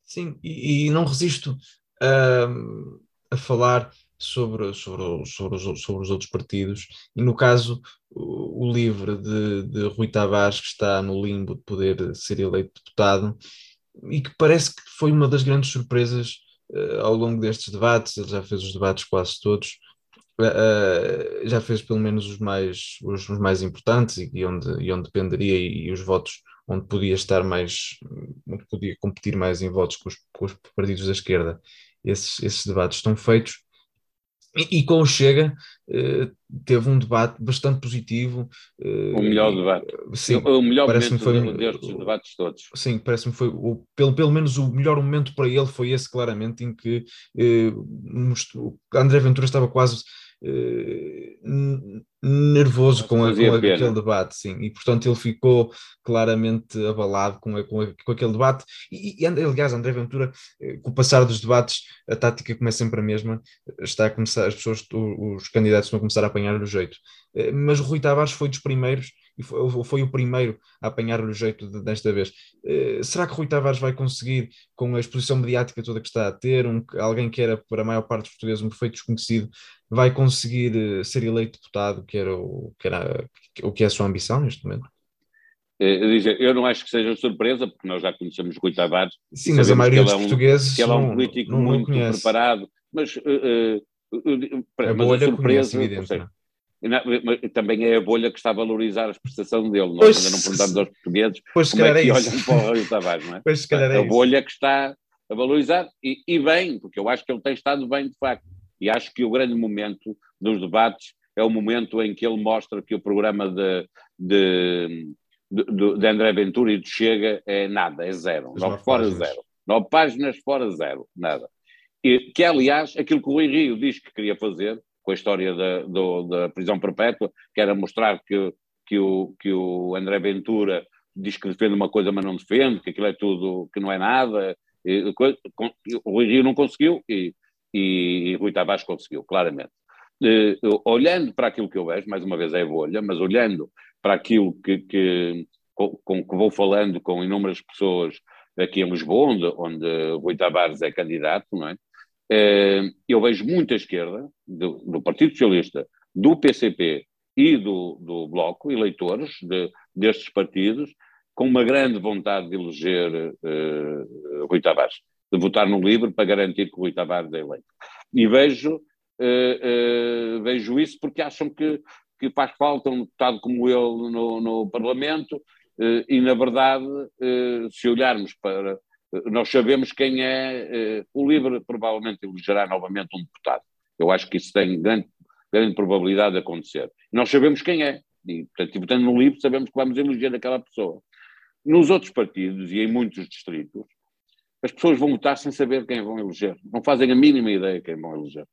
Sim, e, e não resisto a, a falar sobre, sobre, sobre, os, sobre os outros partidos, e no caso, o, o de, de Rui Tavares, que está no limbo de poder ser eleito deputado, e que parece que foi uma das grandes surpresas uh, ao longo destes debates, ele já fez os debates quase todos, uh, já fez pelo menos os mais, os, os mais importantes e, e, onde, e onde dependeria e, e, os votos onde podia estar mais, onde podia competir mais em votos com os, com os partidos da esquerda. Esses, esses debates estão feitos e, e com o Chega uh, teve um debate bastante positivo. Uh, o melhor debate. Sim, o melhor momento foi, destes debates todos. Sim, parece-me foi, o, pelo, pelo menos o melhor momento para ele foi esse claramente, em que mostrou, André Ventura estava quase nervoso com, a, com aquele debate, sim, e portanto ele ficou claramente abalado com, a, com, a, com aquele debate, e, e, aliás André Ventura, eh, com o passar dos debates, a tática como é sempre a mesma, está a começar, as pessoas, os, os candidatos vão começar a apanhar o jeito, eh, mas o Rui Tavares foi dos primeiros e foi, foi o primeiro a apanhar-lhe o jeito de, desta vez. Uh, será que Rui Tavares vai conseguir, com a exposição mediática toda que está a ter, um, alguém que era para a maior parte dos portugueses um perfeito desconhecido, vai conseguir uh, ser eleito deputado, que era, o, que era o que é a sua ambição neste momento? Eh, eu não acho que seja surpresa, porque nós já conhecemos Rui Tavares. Sim, mas a maioria dos é um, portugueses. Que ele é um político não, não muito preparado, mas, uh, uh, mas a surpresa. Evidente, é? também é a bolha que está a valorizar a expressão dele. Nós ainda não perguntamos aos portugueses pois, como é que é olham para o Rio Tavares, não é? Pois, se é a bolha que está a valorizar, e, e, bem, porque eu acho que ele tem estado bem, de facto. E acho que o grande momento dos debates é o momento em que ele mostra que o programa de, de, de, de André Ventura e de Chega é nada, é zero. Nove fora páginas. zero. Nove páginas fora zero, nada. E, que, aliás, aquilo que o Rui Rio diz que queria fazer, com a história da, do, da prisão perpétua, que era mostrar que, que, o, que o André Ventura diz que defende uma coisa, mas não defende, que aquilo é tudo, que não é nada. E, o Rui Rio não conseguiu e, e, e Rui Tavares conseguiu, claramente. E, olhando para aquilo que eu vejo, mais uma vez é bolha, mas olhando para aquilo que, que com, com, que vou falando com inúmeras pessoas aqui em Lisboa, onde, onde Rui Tavares é candidato, não é? Eh, eu vejo muita esquerda, do, do, Partido Socialista, do PCP e do, do Bloco, eleitores de, destes partidos, com uma grande vontade de eleger uh, Rui Tavares, de votar no livro para garantir que o Rui Tavares é eleito. E vejo, uh, uh, vejo isso porque acham que, que faz falta um deputado como ele no, no Parlamento, e na verdade, se olharmos para nós sabemos quem é. O LIVRE provavelmente elegerá novamente um deputado. Eu acho que isso tem grande, grande probabilidade de acontecer. Nós sabemos quem é. E, portanto, votando no LIVRE, sabemos que vamos eleger aquela pessoa. Nos outros partidos e em muitos distritos, as pessoas vão votar sem saber quem vão eleger. Não fazem a mínima ideia quem vão eleger.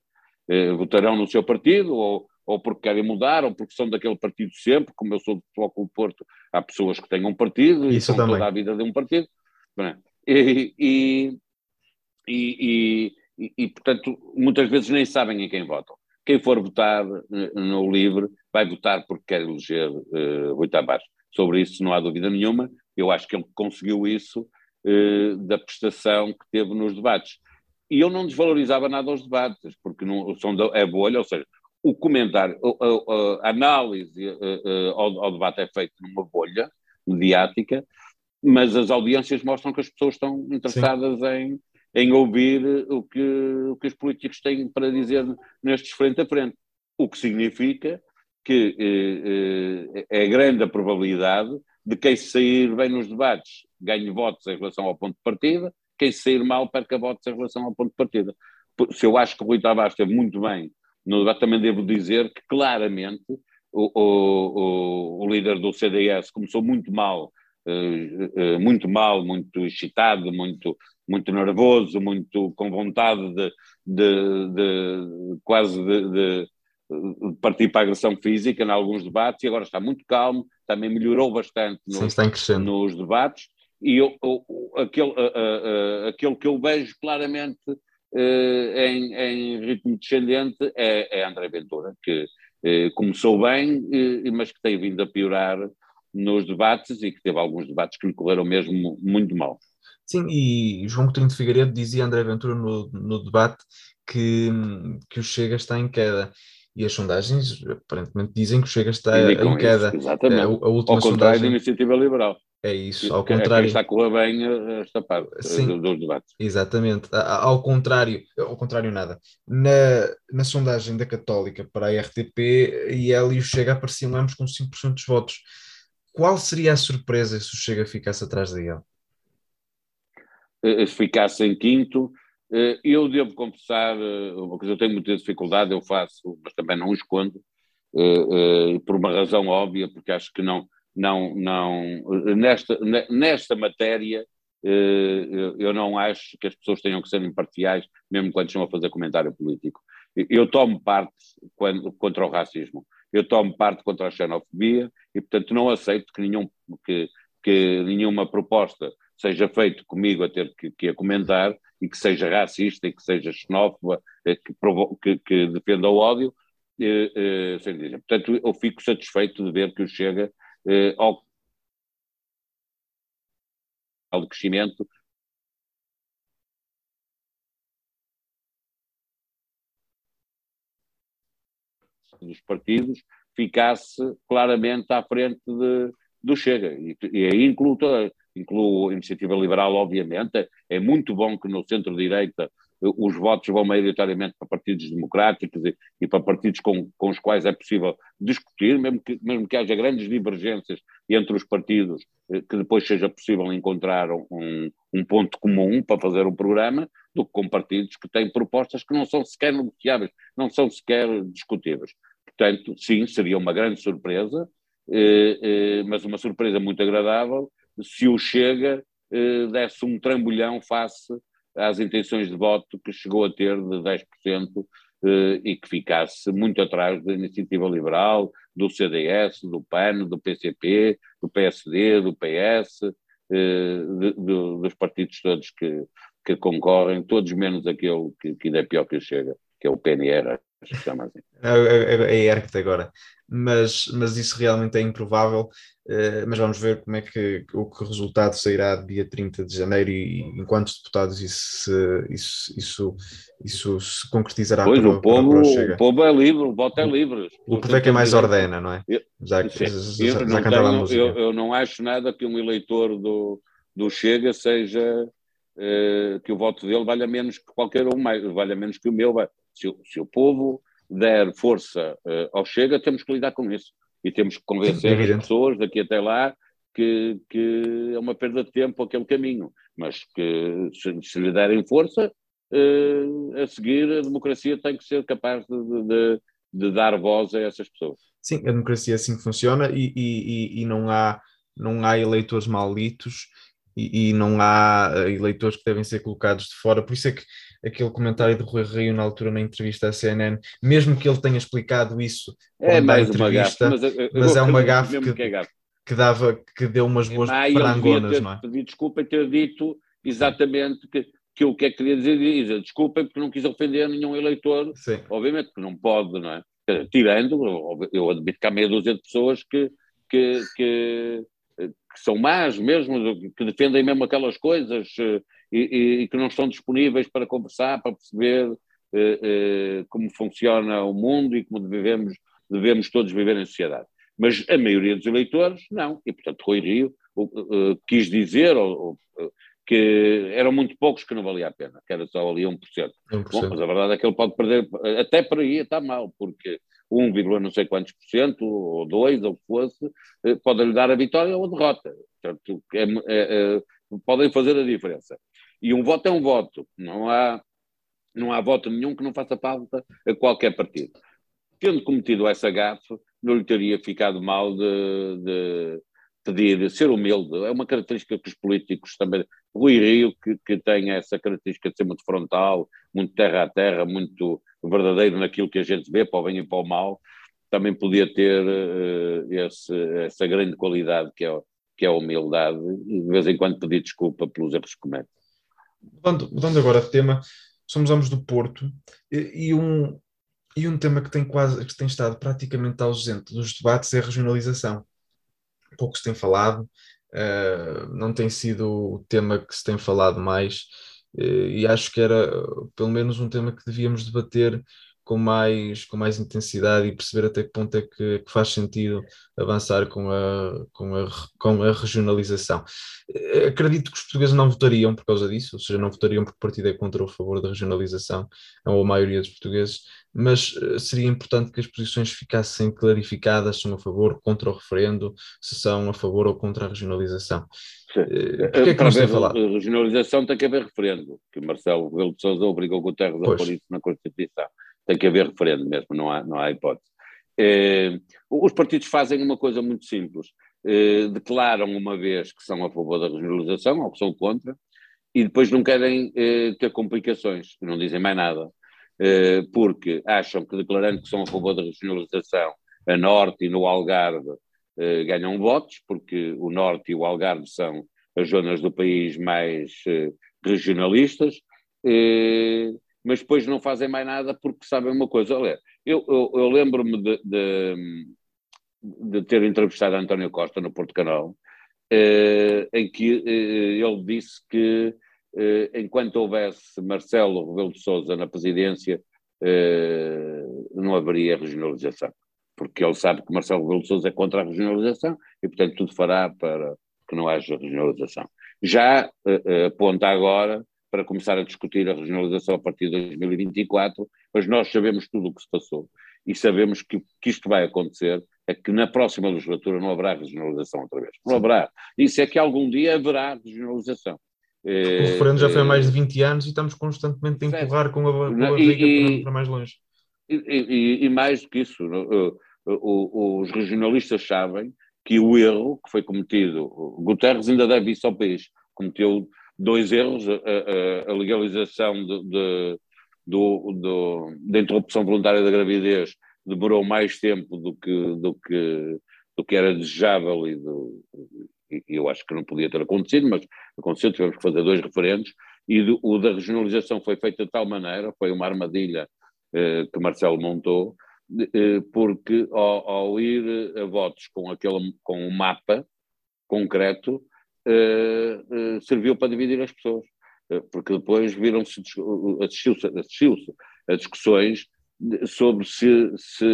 Eh, votarão no seu partido, ou, ou porque querem mudar, ou porque são daquele partido sempre, como eu sou do Futebol do Porto, há pessoas que têm um partido Isso e são toda a vida de um partido. É? E, e, e, e, portanto, muitas vezes nem sabem em quem votam. Quem for votar eh, no LIVRE vai votar porque quer eleger uh, Rui Tavares. Sobre isso não há dúvida nenhuma. Eu acho que ele conseguiu isso uh, da prestação que teve nos debates. E eu não desvalorizava nada os debates, porque não, são da, é bolha, ou seja, o comentário, a, a análise uh, ao, ao, debate é feito numa bolha mediática mas as audiências mostram que as pessoas estão interessadas em, em ouvir o que, o que os políticos têm para dizer nestes frente a frente. O que significa que eh, eh, é grande a probabilidade de quem sair bem nos debates ganhe votos em relação ao ponto de partida, quem sair mal perca votos em relação ao ponto de partida. Se eu acho que o Rui Tavares esteve muito bem no debate, também devo dizer que claramente o, o, o, líder do CDS começou muito mal eh, eh, muito mal, muito excitado, muito, muito nervoso, muito com vontade de, de, de quase de, de, partir para a agressão física em alguns debates e agora está muito calmo, também melhorou bastante no, Sim, nos debates e eu, eu, aquele, uh, uh, aquele que eu vejo claramente uh, em, em, ritmo descendente é, é André Ventura, que começou bem, mas que tem vindo a piorar nos debates e que teve alguns debates que lhe correram mesmo muito mal. Sim, e João Coutinho de Figueiredo dizia André Ventura no, no debate que, que o Chega está em queda. E as sondagens aparentemente dizem que o Chega está em queda. Exatamente. É, a, a última Ao contrário sondagem... da iniciativa liberal. É isso, ao contrário. É está a correr bem eh, esta parte eh, Sim, dos debates. Exatamente, ao contrário, ao contrário nada. Na, na sondagem da Católica para a RTP, e ele e o Chega apareciam ambos com 5% dos votos qual seria a surpresa se o Chega ficasse atrás dele? Eh, se ficasse em quinto, eu devo confessar, eh, uma coisa eu tenho muita dificuldade, eu faço, mas também não o escondo, por uma razão óbvia, porque acho que não, não, não, nesta, nesta matéria, eu não acho que as pessoas tenham que ser imparciais, mesmo quando estão a fazer comentário político. Eu tomo parte quando, contra o racismo eu tomo parte contra a xenofobia e, portanto, não aceito que, nenhum, que, que nenhuma proposta seja feita comigo a ter que, que a comentar e que seja racista e que seja xenófoba, eh, que, que, que defenda o ódio, eh, eh, sem dizer. Portanto, eu fico satisfeito de ver que o Chega, eh, ao crescimento, dos partidos ficasse claramente à frente de, do Chega. E, e aí incluo, incluo a Iniciativa Liberal, obviamente. É muito bom que no centro-direita os votos vão maioritariamente para partidos democráticos e, e para partidos com, com, os quais é possível discutir, mesmo que, mesmo que haja grandes divergências entre os partidos, eh, que depois seja possível encontrar um, um ponto comum para fazer um programa, do que com partidos que têm propostas que não são sequer negociáveis, não são sequer discutíveis. Portanto, sim, seria uma grande surpresa, eh, eh, mas uma surpresa muito agradável, se o Chega eh, desse um trambolhão face às intenções de voto que chegou a ter de 10% eh, e que ficasse muito atrás da iniciativa liberal, do CDS, do PAN, do PCP, do PSD, do PS, eh, de, de, dos partidos todos que, que concorrem, todos menos aquele que, que ainda é pior que o Chega, que é o PNR, chama assim. É, é, é, é agora mas, mas isso realmente é improvável. Uh, mas vamos ver como é que o que resultado sairá dia 30 de janeiro e, e enquanto deputados isso, isso, isso, isso se concretizará. Pois, para, o, povo, o povo é livre, o voto é livre. O, o povo é que é mais ordena, não é? Eu, já, já, eu, já não tenho, eu, eu, não acho nada que um eleitor do, do Chega seja uh, que o voto dele valha menos que qualquer um, mais, valha menos que o meu. Se, se o povo der força uh, ao Chega, temos que lidar com isso. E temos que convencer as pessoas daqui até lá que, que, é uma perda de tempo aquele caminho, mas que se, se lhe derem força, uh, a seguir a democracia tem que ser capaz de, de, de, dar voz a essas pessoas. Sim, a democracia assim funciona e, e, e não, há, não há eleitores malditos e, e, não há eh, eleitores que devem ser colocados de fora, por isso é que aquele comentário do Rui Rio na altura na entrevista à CNN, mesmo que ele tenha explicado isso é mais uma gafe, mas, eu, mas é uma gafe que, que, é que, dava, que deu umas boas ah, parangonas, ter, não é? Pedir desculpa ter dito exatamente que, que o que é que queria dizer, diz, desculpa porque não quis ofender nenhum eleitor, Sim. obviamente que não pode, não é? Tirando, eu admito que há meia dúzia de pessoas que, que, que, que são más mesmo, que defendem mesmo aquelas coisas, e, e, que não estão disponíveis para conversar, para perceber eh, eh, como funciona o mundo e como devemos, devemos todos viver em sociedade. Mas a maioria dos eleitores, não. E, portanto, Rui Rio uh, quis dizer ou, uh, que eram muito poucos que não valia a pena, que era só ali 1%. 1%. Bom, mas a verdade é que ele pode perder, até para aí está mal, porque 1, não sei quantos por cento, ou 2, ou o que fosse, pode lhe dar a vitória ou a derrota. Portanto, é, é, é, podem fazer a diferença. E um voto é um voto. Não há, não há voto nenhum que não faça falta a qualquer partido. Tendo cometido essa gafe, não lhe teria ficado mal de, de pedir, ser humilde. É uma característica que os políticos também. Rui Rio, que, que tem essa característica de ser muito frontal, muito terra a terra, muito verdadeiro naquilo que a gente vê, para o bem e para o mal, também podia ter uh, esse, essa grande qualidade que é, que é a humildade e de vez em quando pedir desculpa pelos erros que comete. Mudando, mudando agora de tema, somos ambos do Porto e, e, um, e um tema que tem quase que tem estado praticamente ausente dos debates é a regionalização. Pouco se tem falado, uh, não tem sido o tema que se tem falado mais, uh, e acho que era pelo menos um tema que devíamos debater com mais, com mais intensidade e perceber até que ponto é que, que, faz sentido avançar com a, com, a, com a regionalização. Eh, acredito que os portugueses não votariam por causa disso, ou seja, não votariam porque o partido é contra ou a favor da regionalização, ou a maioria dos portugueses, mas eh, seria importante que as posições ficassem clarificadas, se são a favor, contra o referendo, se são a favor ou contra a regionalização. Sim. Eh, Porquê é que não se falar? regionalização tem que haver referendo, que Marcelo Rebelo de Sousa obrigou o Guterres a pôr isso na Constituição tem que haver referendo mesmo, não há, não há hipótese. Eh, os partidos fazem uma coisa muito simples, eh, declaram uma vez que são a favor da regionalização ou que são contra, e depois não querem eh, ter complicações, não dizem mais nada, porque acham que declarando que são a favor da regionalização, a Norte e no Algarve ganham votos, porque o Norte e o Algarve são as zonas do país mais regionalistas, mas depois não fazem mais nada porque sabem uma coisa. Olha, eu, eu, eu lembro-me de, de, de, ter entrevistado António Costa no Porto Canal, em que ele disse que enquanto houvesse Marcelo Rebelo de Sousa na presidência, não haveria regionalização, porque ele sabe que Marcelo Rebelo de Sousa é contra a regionalização e, portanto, tudo fará para que não haja regionalização. Já uh, aponta agora para começar a discutir a regionalização a partir de 2024, mas nós sabemos tudo o que se passou e sabemos que, que isto vai acontecer, é que na próxima legislatura não haverá regionalização outra vez. Não haverá. Isso é que algum dia haverá regionalização. O referendo já foi há mais de 20 anos e estamos constantemente a empurrar com a, com a barriga para, para mais longe. E, e, e, mais do que isso, os regionalistas sabem que o erro que foi cometido, Guterres ainda deve isso ao país, cometeu dois erros, a, a, legalização de, de, do, do, da interrupção voluntária da gravidez demorou mais tempo do que, do que, do que era desejável e, do, eu acho que não podia ter acontecido, mas aconteceu, tivemos que fazer dois referentes, e do, o da regionalização foi feita de tal maneira, foi uma armadilha eh, que Marcelo montou, eh, porque ao, ao, ir a votos com, aquele, com um mapa concreto, eh, serviu para dividir as pessoas. porque depois viram-se, assistiu-se assistiu a discussões sobre se, se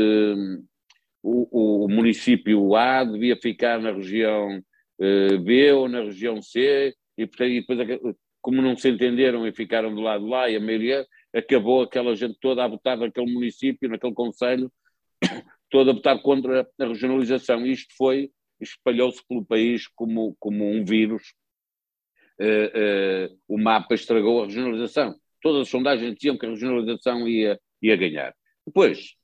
o, o, município A devia ficar na região B ou na região C, e, portanto, e depois, como não se entenderam e ficaram do lado lá, e a maioria acabou aquela gente toda a votar naquele município, naquele conselho, toda a votar contra a regionalização. Isto foi, espalhou-se pelo país como, como um vírus. Uh, uh, o mapa estragou a regionalização. Todas as sondagens diziam que a regionalização ia, ia ganhar. Depois,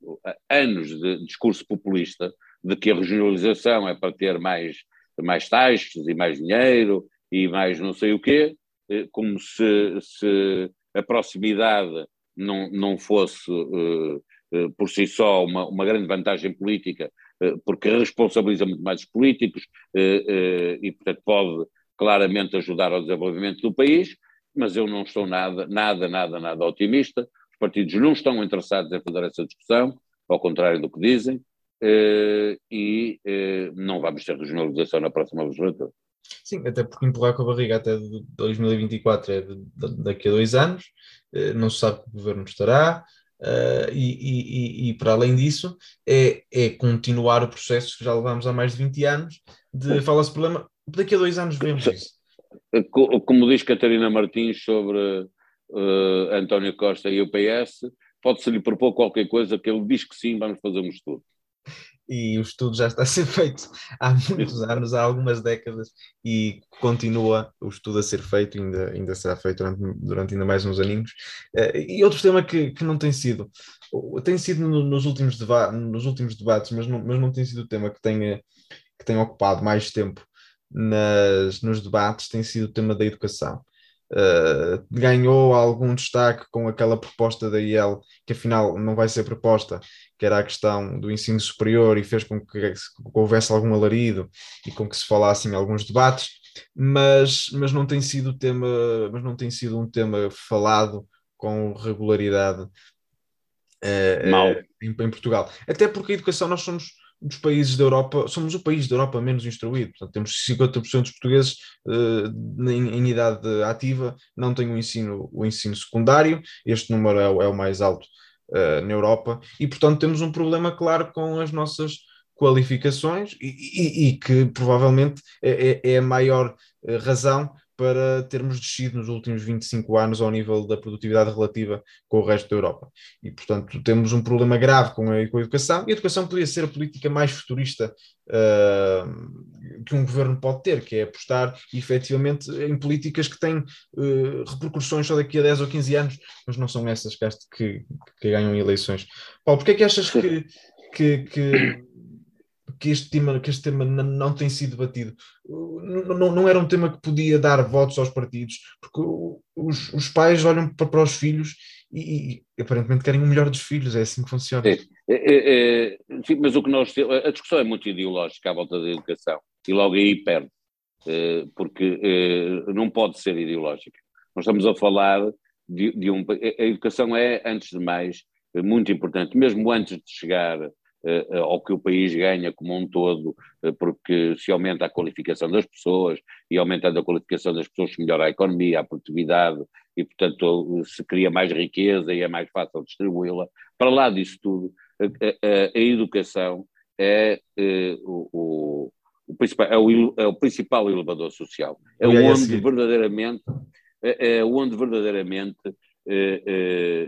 anos de discurso populista de que a regionalização é para ter mais, mais taxas e mais dinheiro e mais não sei o quê, eh, como se, se a proximidade não, não fosse uh, por si só uma, uma grande vantagem política, porque responsabiliza muito mais os políticos e, portanto, pode claramente ajudar ao desenvolvimento do país, mas eu não estou nada, nada, nada, nada otimista. Os partidos não estão interessados em fazer essa discussão, ao contrário do que dizem, e não vamos ter regionalização na próxima legislatura. Sim, até porque empurrar com a barriga até 2024 é daqui a dois anos, eh, não se sabe que governo estará, uh, e, e, e, para além disso, é, é continuar o processo que já levamos há mais de 20 anos, de fala-se problema, daqui a dois anos vemos isso. Como diz Catarina Martins sobre uh, António Costa e o PS, pode-se lhe propor qualquer coisa que ele diz que sim, vamos fazer um estudo e o estudo já está a ser feito há muitos anos, há algumas décadas, e continua o estudo a ser feito, ainda, ainda será feito durante, durante ainda mais uns aninhos. Uh, e outro tema que, que não tem sido, tem sido nos últimos, deba nos últimos debates, mas não, mas não tem sido o tema que tenha, que tenha ocupado mais tempo nas, nos debates, tem sido o tema da educação. Uh, ganhou algum destaque com aquela proposta da IEL, que afinal não vai ser proposta, que era a questão do ensino superior e fez com que, houvesse algum alarido e com que se falassem alguns debates, mas, mas não tem sido tema, mas não tem sido um tema falado com regularidade uh, em, em Portugal. Até porque a educação nós somos dos países da Europa, somos o país da Europa menos instruído, portanto temos 50% dos portugueses uh, em, em, idade ativa não têm o ensino, o ensino secundário, este número é, é o mais alto uh, na Europa, e portanto temos um problema claro com as nossas qualificações e, e, e que provavelmente é, é, é a maior uh, razão para termos descido nos últimos 25 anos ao nível da produtividade relativa com o resto da Europa. E, portanto, temos um problema grave com a, com a educação, e a educação poderia ser a política mais futurista uh, que um governo pode ter, que é apostar efetivamente em políticas que têm uh, repercussões só daqui a 10 ou 15 anos, mas não são essas que, que, que ganham eleições. Paulo, porquê é que achas que, que, que que este tema, que este tema não tem sido debatido. Não, não, era um tema que podia dar votos aos partidos, porque os, os pais olham para, para os filhos e, e, aparentemente querem o melhor dos filhos, é assim que funciona. É, é, é, sim, mas o que nós a discussão é muito ideológica à volta da educação e logo aí perde, eh, porque eh, não pode ser ideológica. Nós estamos a falar de, de um. A educação é, antes de mais, muito importante, mesmo antes de chegar ao que o país ganha como um todo, eh, porque se aumenta a qualificação das pessoas e aumentando a qualificação das pessoas se melhora a economia, a produtividade e, portanto, se cria mais riqueza e é mais fácil distribuí-la. Para lá disso tudo, a, a, a educação é, é o, o, principal, é, o, é o principal elevador social. É onde verdadeiramente, é, é onde verdadeiramente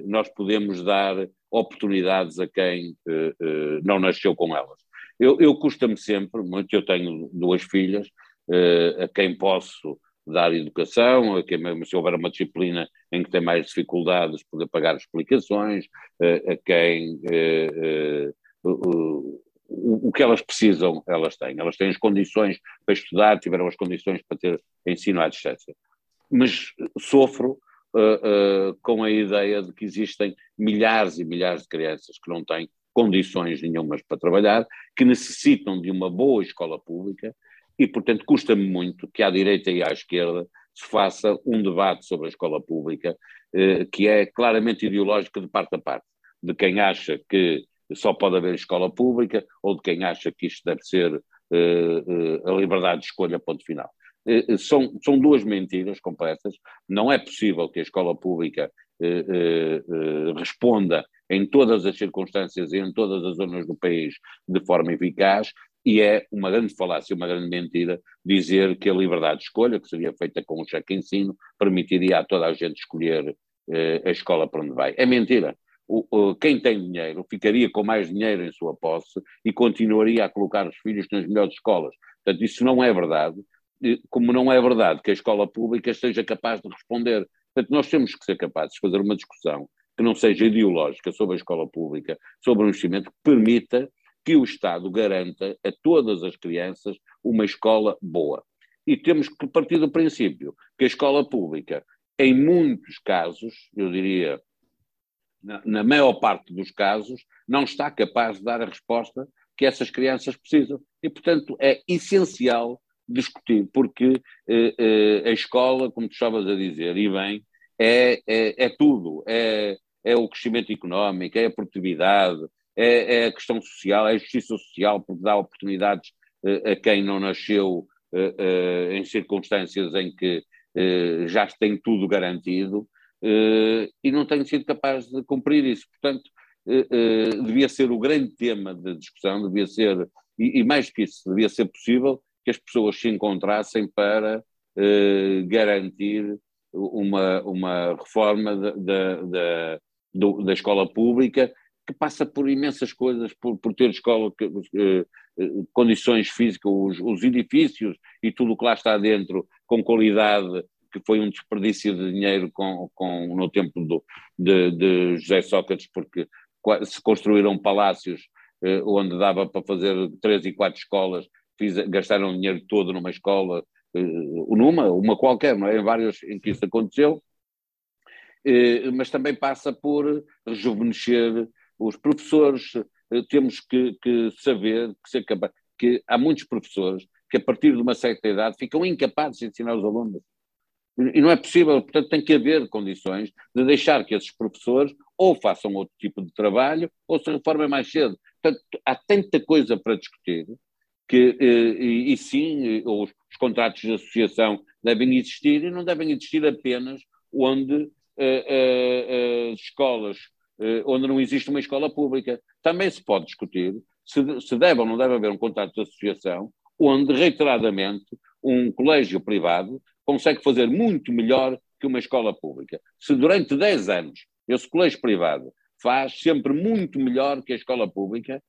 nós podemos dar oportunidades a quem uh, uh, não nasceu com elas. Eu, eu custa-me sempre, muito, eu tenho duas filhas, uh, a quem posso dar educação, a quem, se houver uma disciplina em que tem mais dificuldades, poder pagar explicações, a quem o que elas precisam, elas têm. Elas têm as condições para estudar, tiveram as condições para ter ensino à distância. Mas sofro uh, com a ideia de que existem milhares e milhares de crianças que não têm condições nenhumas para trabalhar, que necessitam de uma boa escola pública e, portanto, custa-me muito que à direita e à esquerda se faça um debate sobre a escola pública uh, que é claramente ideológico de parte a parte, de quem acha que só pode haver escola pública ou de quem acha que isto deve ser a liberdade de escolha, ponto final. Eh, eh, são, são duas mentiras completas. Não é possível que a escola pública eh, responda em todas as circunstâncias e em todas as zonas do país de forma eficaz, e é uma grande falácia, uma grande mentira dizer que a liberdade de escolha, que seria feita com o cheque ensino, permitiria a toda a gente escolher eh, a escola para onde vai. É mentira. O, o, quem tem dinheiro ficaria com mais dinheiro em sua posse e continuaria a colocar os filhos nas melhores escolas. Portanto, isso não é verdade como não é verdade que a escola pública seja capaz de responder. Portanto, nós temos que ser capazes de fazer uma discussão que não seja ideológica sobre a escola pública, sobre o investimento que permita que o Estado garanta a todas as crianças uma escola boa. E temos que partir do princípio que a escola pública, em muitos casos, eu diria, na, na maior parte dos casos, não está capaz de dar a resposta que essas crianças precisam. E, portanto, é essencial discutir, porque eh, eh, a escola, como tu estavas a dizer, e bem, é, é, é tudo, é, é o crescimento económico, é a produtividade, é, é, a questão social, é a justiça social, porque dá oportunidades eh, a quem não nasceu eh, eh, em circunstâncias em que já tem tudo garantido e não tem sido capaz de cumprir isso. Portanto, devia ser o grande tema de discussão, devia ser, e, e mais que isso, devia ser possível que as pessoas se encontrassem para eh, garantir uma, uma reforma da, da, da, escola pública que passa por imensas coisas, por, por ter escola, eh, eh, condições físicas, os, os, edifícios e tudo o que lá está dentro com qualidade, que foi um desperdício de dinheiro com, com, no tempo do, de, de José Sócrates, porque se construíram palácios eh, onde dava para fazer três e quatro escolas fiz, gastaram o dinheiro todo numa escola, uh, numa, uma qualquer, não é? Em vários em que isso aconteceu, uh, mas também passa por rejuvenescer os professores. Temos que, que, saber que, ser capaz, que há muitos professores que, a partir de uma certa idade, ficam incapazes de ensinar os alunos. E não é possível, portanto, tem que haver condições de deixar que esses professores ou façam outro tipo de trabalho ou se reformem mais cedo. Portanto, há tanta coisa para discutir que, eh, e, e sim, eh, os, os, contratos de associação devem existir e não devem existir apenas onde uh, escolas, onde não existe uma escola pública. Também se pode discutir se, se deve ou não deve haver um contrato de associação onde, reiteradamente, um colégio privado consegue fazer muito melhor que uma escola pública. Se durante 10 anos esse colégio privado faz sempre muito melhor que a escola pública,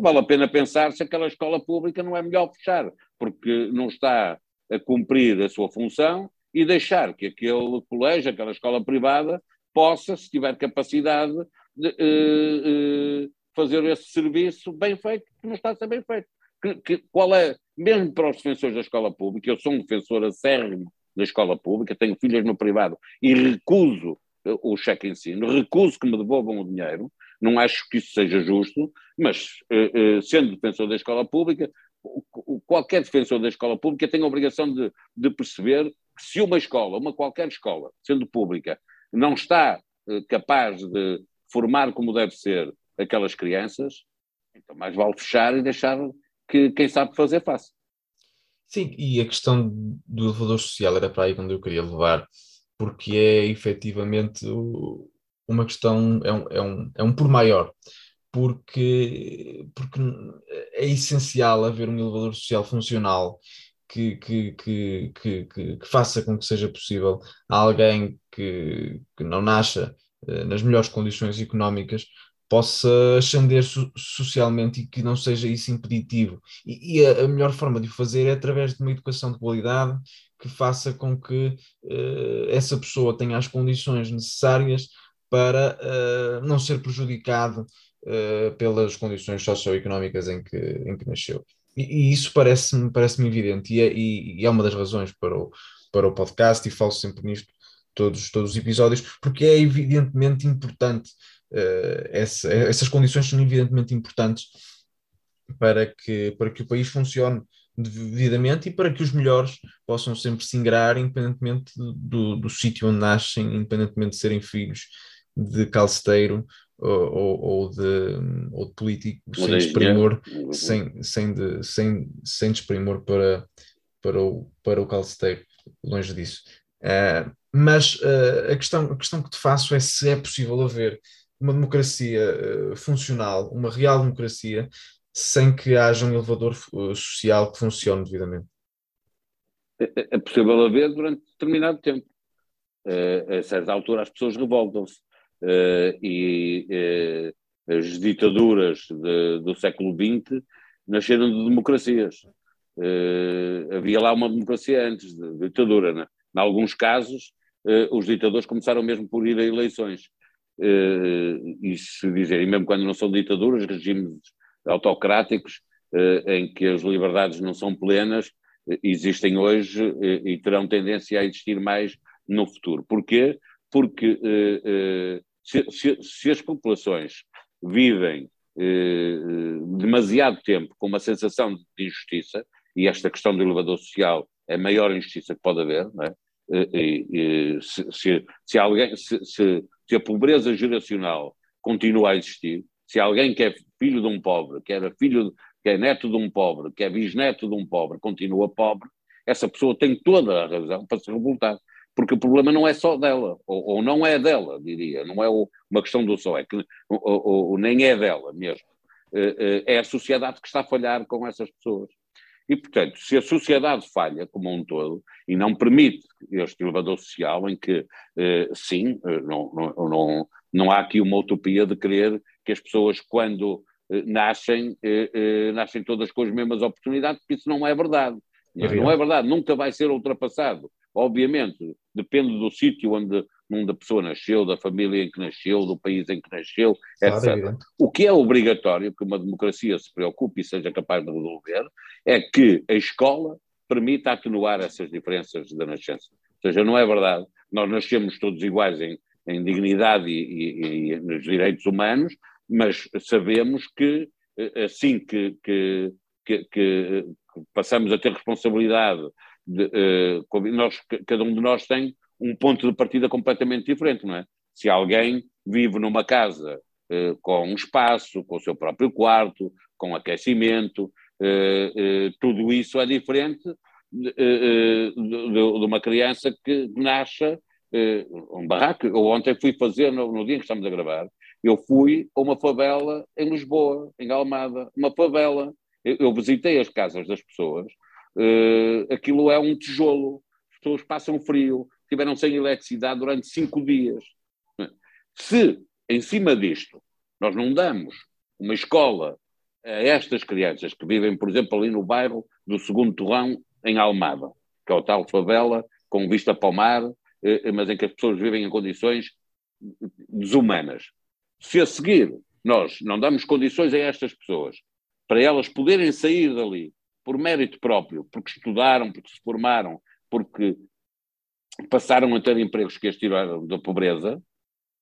vale a pena pensar se aquela escola pública não é melhor fechar, porque não está a cumprir a sua função e deixar que aquele colégio, aquela escola privada, possa, se tiver capacidade, de, uh, uh, fazer esse serviço bem feito, que não está a ser bem feito. Que, que, qual é, mesmo para os defensores da escola pública, eu sou um defensor acérrimo da escola pública, tenho filhas no privado e recuso o cheque em si, recuso que me devolvam o dinheiro, não acho que isso seja justo, mas sendo defensor da escola pública, qualquer defensor da escola pública tem a obrigação de, de perceber que se uma escola, uma qualquer escola, sendo pública, não está capaz de formar como deve ser aquelas crianças, então mais vale fechar e deixar que quem sabe fazer faça. Sim, e a questão do elevador social era para aí onde eu queria levar, porque é efetivamente uma questão, é um, é um, é um por maior, porque, porque é essencial haver um elevador social funcional que, que, que, que, que faça com que seja possível alguém que, que não nasça eh, nas melhores condições económicas possa ascender so socialmente e que não seja isso impeditivo. E, e a, a, melhor forma de o fazer é através de uma educação de qualidade que faça com que uh, essa pessoa tenha as condições necessárias para uh, não ser prejudicado uh, pelas condições socioeconómicas em que, em que nasceu. E, e isso parece-me parece evidente e é, e, e é uma das razões para o, para o podcast e falo sempre nisto todos, todos os episódios, porque é evidentemente importante uh, essa, essas condições são evidentemente importantes para que, para que o país funcione devidamente e para que os melhores possam sempre se ingrar, independentemente do, do sítio onde nascem, independentemente de serem filhos de calceteiro ou, ou, ou, de, ou de político, sem desprimor, sem, sem, de, sem, sem desprimor para, para, o, para o calceteiro, longe disso. Uh, mas uh, a, questão, a questão que te faço é se é possível haver uma democracia uh, funcional, uma real democracia, sem que haja um elevador social que funcione devidamente? É, é, é possível haver durante determinado tempo. A certa altura as pessoas revoltam-se e uh, as ditaduras de, do século XX nasceram de democracias. havia lá uma democracia antes de, ditadura. Né? Em alguns casos, os ditadores começaram mesmo por ir a eleições uh, e se dizer, e mesmo quando não são ditaduras, regimes autocráticos, uh, em que as liberdades não são plenas, uh, existem hoje e terão tendência a existir mais no futuro. Porquê? Porque se, se, se, as populações vivem demasiado tempo com uma sensação de injustiça, e esta questão do elevador social é a maior injustiça que pode haver, não é? E, e, se, se, se, alguém, se, se a pobreza geracional continua a existir, se alguém que é filho de um pobre, que era filho, que é neto de um pobre, que é bisneto de um pobre, continua pobre, essa pessoa tem toda a razão para se revoltar. Porque o problema não é só dela, ou, ou não é dela, diria, não é o, uma questão do só, é que ou, ou, nem é dela mesmo. Eh, eh, é a sociedade que está a falhar com essas pessoas. E, portanto, se a sociedade falha como um todo e não permite este elevador social em que, eh, sim, não, não, não, não há aqui uma utopia de querer que as pessoas, quando nascem, nascem todas com as mesmas oportunidades, porque isso não é verdade. Não é verdade, nunca vai ser ultrapassado. Obviamente, depende do sítio onde, onde a pessoa nasceu, da família em que nasceu, do país em que nasceu, claro, etc. É o que é obrigatório que uma democracia se preocupe e seja capaz de resolver é que a escola permita atenuar essas diferenças da nascença. Ou seja, não é verdade, nós nascemos todos iguais em, em dignidade e, e, e, nos direitos humanos, mas sabemos que eh, assim que, que, que, que passamos a ter responsabilidade de, uh, nós, cada um de nós tem um ponto de partida completamente diferente, não é? Se alguém vive numa casa uh, com um espaço, com o seu próprio quarto, com aquecimento, uh, tudo isso é diferente de, de, uma criança que nasce um barraco. Eu ontem fui fazer, no, no dia em que estamos a gravar, eu fui a uma favela em Lisboa, em Almada, uma favela. Eu, eu visitei as casas das pessoas Uh, aquilo é um tijolo, as pessoas passam frio, tiveram sem eletricidade durante cinco dias. Se, em cima disto, nós não damos uma escola a estas crianças que vivem, por exemplo, ali no bairro do Segundo Torrão, em Almada, que é o tal favela, com vista para o mar, eh, mas em que as pessoas vivem em condições desumanas. Se a seguir nós não damos condições a estas pessoas para elas poderem sair dali por mérito próprio, porque estudaram, porque se formaram, porque passaram a ter empregos que as tiraram da pobreza,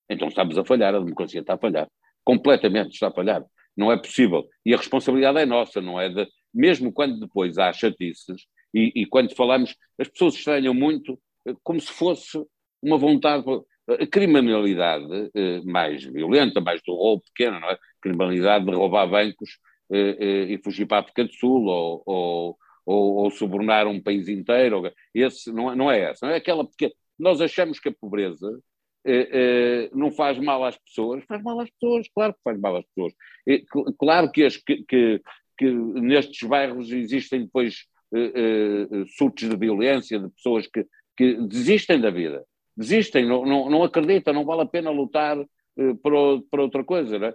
então estamos a falhar, a democracia está a falhar. Completamente está a falhar. Não é possível. E a responsabilidade é nossa, não é de. Mesmo quando depois há chatices, e, e quando falamos, as pessoas estranham muito eh, como se fosse uma vontade. A criminalidade eh, mais violenta, mais do roubo pequeno, não é? Criminalidade de roubar bancos eh, eh, e fugir para a África do Sul ou, ou, ou, ou subornar um país inteiro. Esse não, é, não é essa, não é aquela pequena. Nós achamos que a pobreza eh, eh, não faz mal às pessoas, faz mal às pessoas, claro que faz mal às pessoas. E, claro que, as, que, que, que, nestes bairros existem depois surtos de violência, de pessoas que, que desistem da vida, desistem, não, não, não acreditam, não vale a pena lutar eh, para, para outra coisa. Né?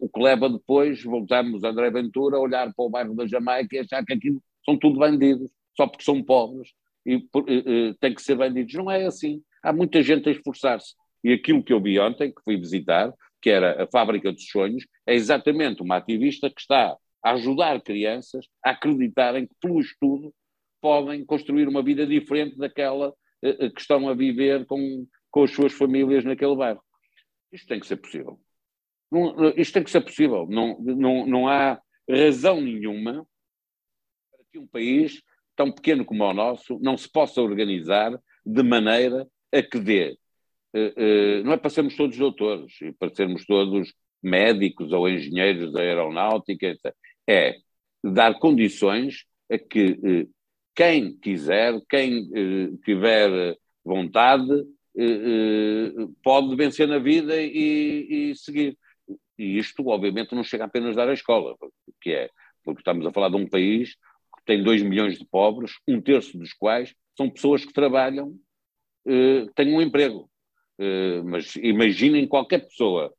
O que leva depois, voltamos, André Ventura, a olhar para o bairro da Jamaica e achar que aquilo são tudo bandidos, só porque são pobres e, e, e têm que ser bandidos. Não é assim. Há muita gente a esforçar-se. E aquilo que eu vi ontem, que fui visitar, que era a Fábrica dos Sonhos, é exatamente uma ativista que está a ajudar crianças a acreditarem que, pelo estudo, podem construir uma vida diferente daquela eh, que estão a viver com, com as suas famílias naquele bairro. Isto tem que ser possível. Não, isto tem que ser possível. Não, não, não há razão nenhuma para que um país tão pequeno como o nosso não se possa organizar de maneira a que dê. Uh, uh, não é para sermos todos doutores e para sermos todos médicos ou engenheiros da aeronáutica, etc. É dar condições a que uh, quem quiser, quem tiver vontade, eh, eh, pode vencer na vida e, e, seguir. E isto, obviamente, não chega apenas a dar a escola, que é, porque estamos a falar de um país que tem 2 milhões de pobres, um terço dos quais são pessoas que trabalham, eh, têm um emprego. mas imaginem qualquer pessoa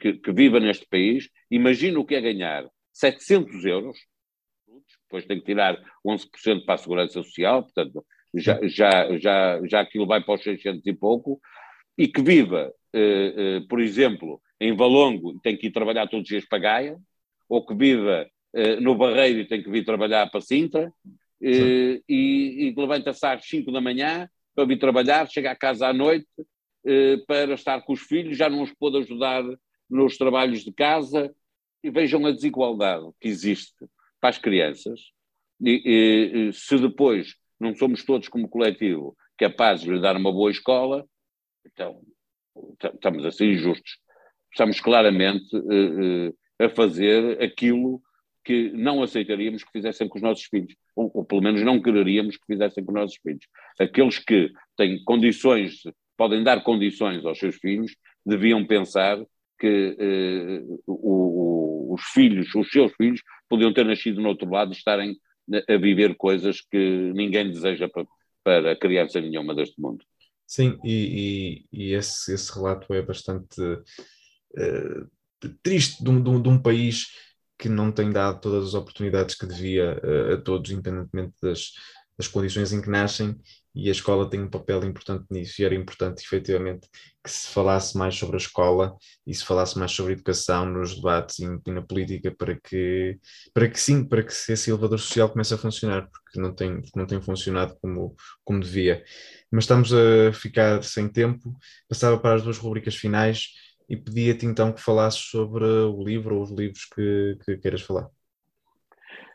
que, que viva neste país, imagina o que é ganhar 700 euros, depois tem que tirar 11% para a segurança social, portanto, já, já, já, já aquilo vai para os 600 e pouco, e que viva, eh, eh, por exemplo, em Valongo e tem que ir trabalhar todos os dias para Gaia, ou que viva eh, no Barreiro e tem que vir trabalhar para Sintra, e, e levanta-se às 5 da manhã para vir trabalhar, chega à casa à noite para estar com os filhos, já não os pôde ajudar nos trabalhos de casa, e vejam a desigualdade que existe para as crianças, e, e se depois não somos todos como coletivo capazes de lhe dar uma boa escola, então estamos a ser injustos. Estamos claramente uh, uh, a fazer aquilo que não aceitaríamos que fizessem com os nossos filhos, ou, ou, pelo menos não quereríamos que fizessem com os nossos filhos. Aqueles que têm condições, podem dar condições aos seus filhos, deviam pensar que uh, o, o, os filhos, os seus filhos, podiam ter nascido no outro lado e estarem a viver coisas que ninguém deseja para, para criança nenhuma deste mundo. Sim, e, e, e esse, esse relato é bastante uh, triste de um, de, um, de um, país que não tem dado todas as oportunidades que devia uh, a todos, independentemente das, das condições em que nascem e a escola tem um papel importante nisso e era importante efetivamente que se falasse mais sobre a escola e se falasse mais sobre educação nos debates e, na política para que para que sim, para que esse elevador social comece a funcionar, porque não tem, não tem funcionado como, como devia. Mas estamos a ficar sem tempo, passava para as duas rubricas finais e pedia-te então que falasses sobre o livro ou os livros que, que queiras falar.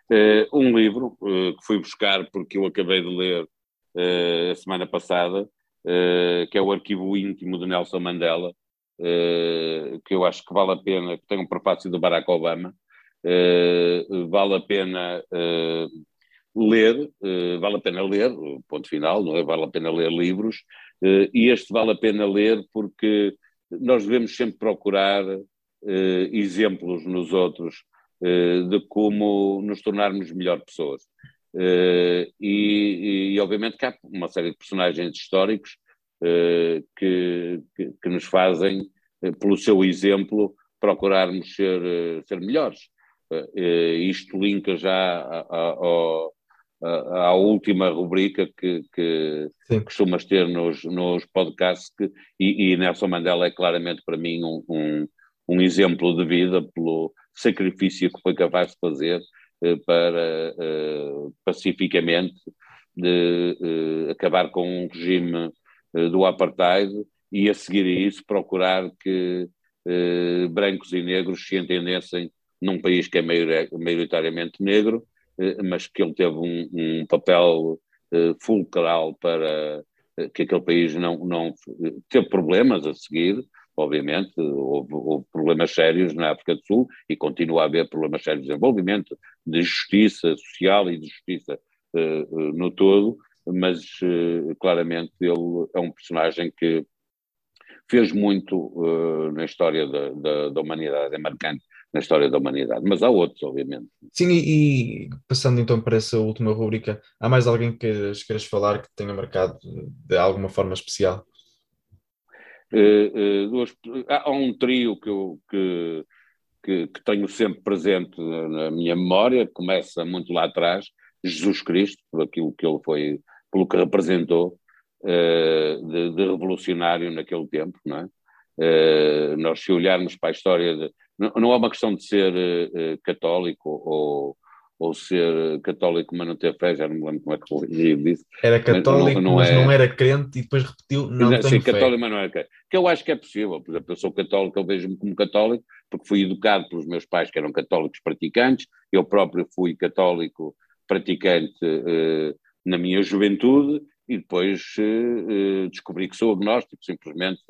Uh, um livro uh, que fui buscar porque eu acabei de ler a semana passada, uh, que é o arquivo íntimo de Nelson Mandela, uh, que eu acho que vale a pena, que tem um prefácio do Barack Obama, vale a pena ler, vale a pena ler, ponto final, não é? Vale a pena ler livros, e este vale a pena ler porque nós devemos sempre procurar exemplos nos outros de como nos tornarmos melhor pessoas. Uh, e, e, obviamente que há uma série de personagens históricos uh, que, que, que, nos fazem, uh, pelo seu exemplo, procurarmos ser, ser melhores. isto linka já à, à, última rubrica que, que costumas ter nos, nos podcasts, que, e, e, Nelson Mandela é claramente para mim um, um, um exemplo de vida pelo sacrifício que foi capaz de fazer eh, para eh, pacificamente de, eh, acabar com um regime do apartheid e a seguir a isso procurar que eh, brancos e negros se entendessem num país que é maioritariamente negro, eh, mas que ele teve um, um papel eh, fulcral para eh, que aquele país não, não teve problemas a seguir, obviamente, houve, houve, problemas sérios na África do Sul e continua a haver problemas sérios de desenvolvimento, de justiça social e de justiça uh, no todo, mas uh, claramente ele é um personagem que fez muito uh, na história da, da, da, humanidade, é marcante na história da humanidade, mas há outros, obviamente. Sim, e, passando então para essa última rúbrica, há mais alguém que queiras falar que tenha marcado de alguma forma especial? Uh, uh, duas, há um trio que, eu, que, que, que, tenho sempre presente na minha memória, começa muito lá atrás, Jesus Cristo, por aquilo que ele foi, pelo que representou, uh, de, de, revolucionário naquele tempo, não é? Nós se olharmos para a história, de, não, não é uma questão de ser católico ou, ou ser católico mas não ter fé, já não me lembro como é que ele disse. Era católico, mas não, não mas é... não era crente e depois repetiu, não Sim, tenho fé. católico, mas não era crente. Que eu acho que é possível, por exemplo, eu sou católico, eu vejo-me como católico, porque fui educado pelos meus pais que eram católicos praticantes, eu próprio fui católico praticante uh, na minha juventude, e depois uh, descobri que sou agnóstico, simplesmente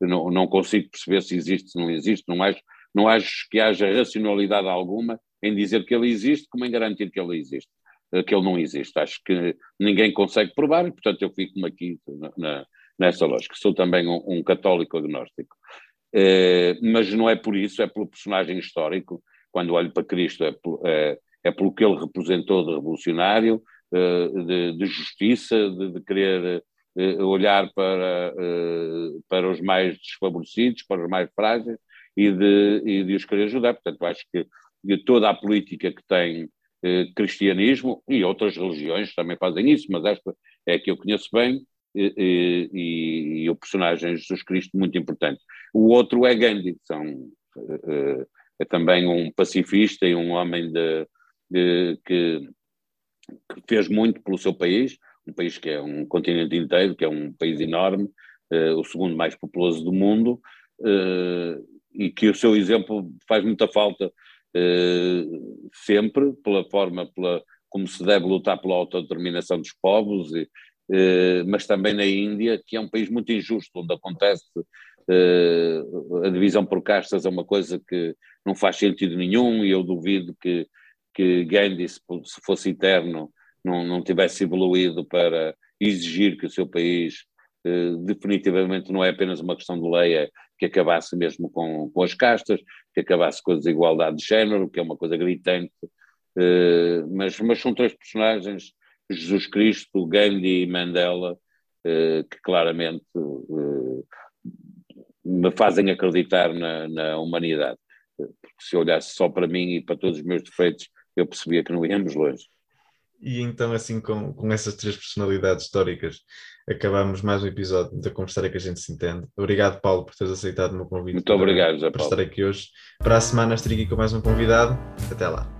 não, não consigo perceber se existe, se não existe, não acho, não acho que haja racionalidade alguma em dizer que ele existe, como em garantir que ele existe, uh, que ele não existe. Acho que ninguém consegue provar e, portanto, eu fico-me aqui na, nessa lógica. Sou também um, um católico agnóstico. Uh, mas não é por isso, é pelo personagem histórico. Quando olho para Cristo, é, é, é pelo que ele representou de revolucionário, eh, de, de justiça, de, de querer eh, olhar para, eh, para os mais desfavorecidos, para os mais frágeis e de, e de os querer ajudar. Portanto, acho que de toda a política que tem cristianismo e outras religiões também fazem isso, mas esta é a que eu conheço bem e, e, e o personagem Jesus Cristo muito importante. O outro é Gandhi, são, é também um pacifista e um homem de, de que que fez muito pelo seu país, um país que é um continente inteiro, que é um país enorme, o segundo mais populoso do mundo, e que o seu exemplo faz muita falta sempre, pela forma pela, como se deve lutar pela autodeterminação dos povos, e, mas também na Índia, que é um país muito injusto, onde acontece a divisão por castas é uma coisa que não faz sentido nenhum, e eu duvido que que Gandhi, se fosse eterno, não, não tivesse evoluído para exigir que o seu país eh, definitivamente não é apenas uma questão de lei, é que acabasse mesmo com, com as castas, que acabasse com a desigualdade de género, que é uma coisa gritante, eh, mas, mas são três personagens, Jesus Cristo, Gandhi e Mandela, eh, que claramente eh, me fazem acreditar na, na humanidade. Porque se olhasse só para mim e para todos os meus defeitos, eu percebia que não íamos longe. E então, assim, com, com essas três personalidades históricas, acabamos mais um episódio da Conversar é que a gente se entende. Obrigado, Paulo, por teres aceitado o meu convite. Muito obrigado, Paulo. Por estar aqui hoje. Para a semana estarei aqui com mais um convidado. Até lá.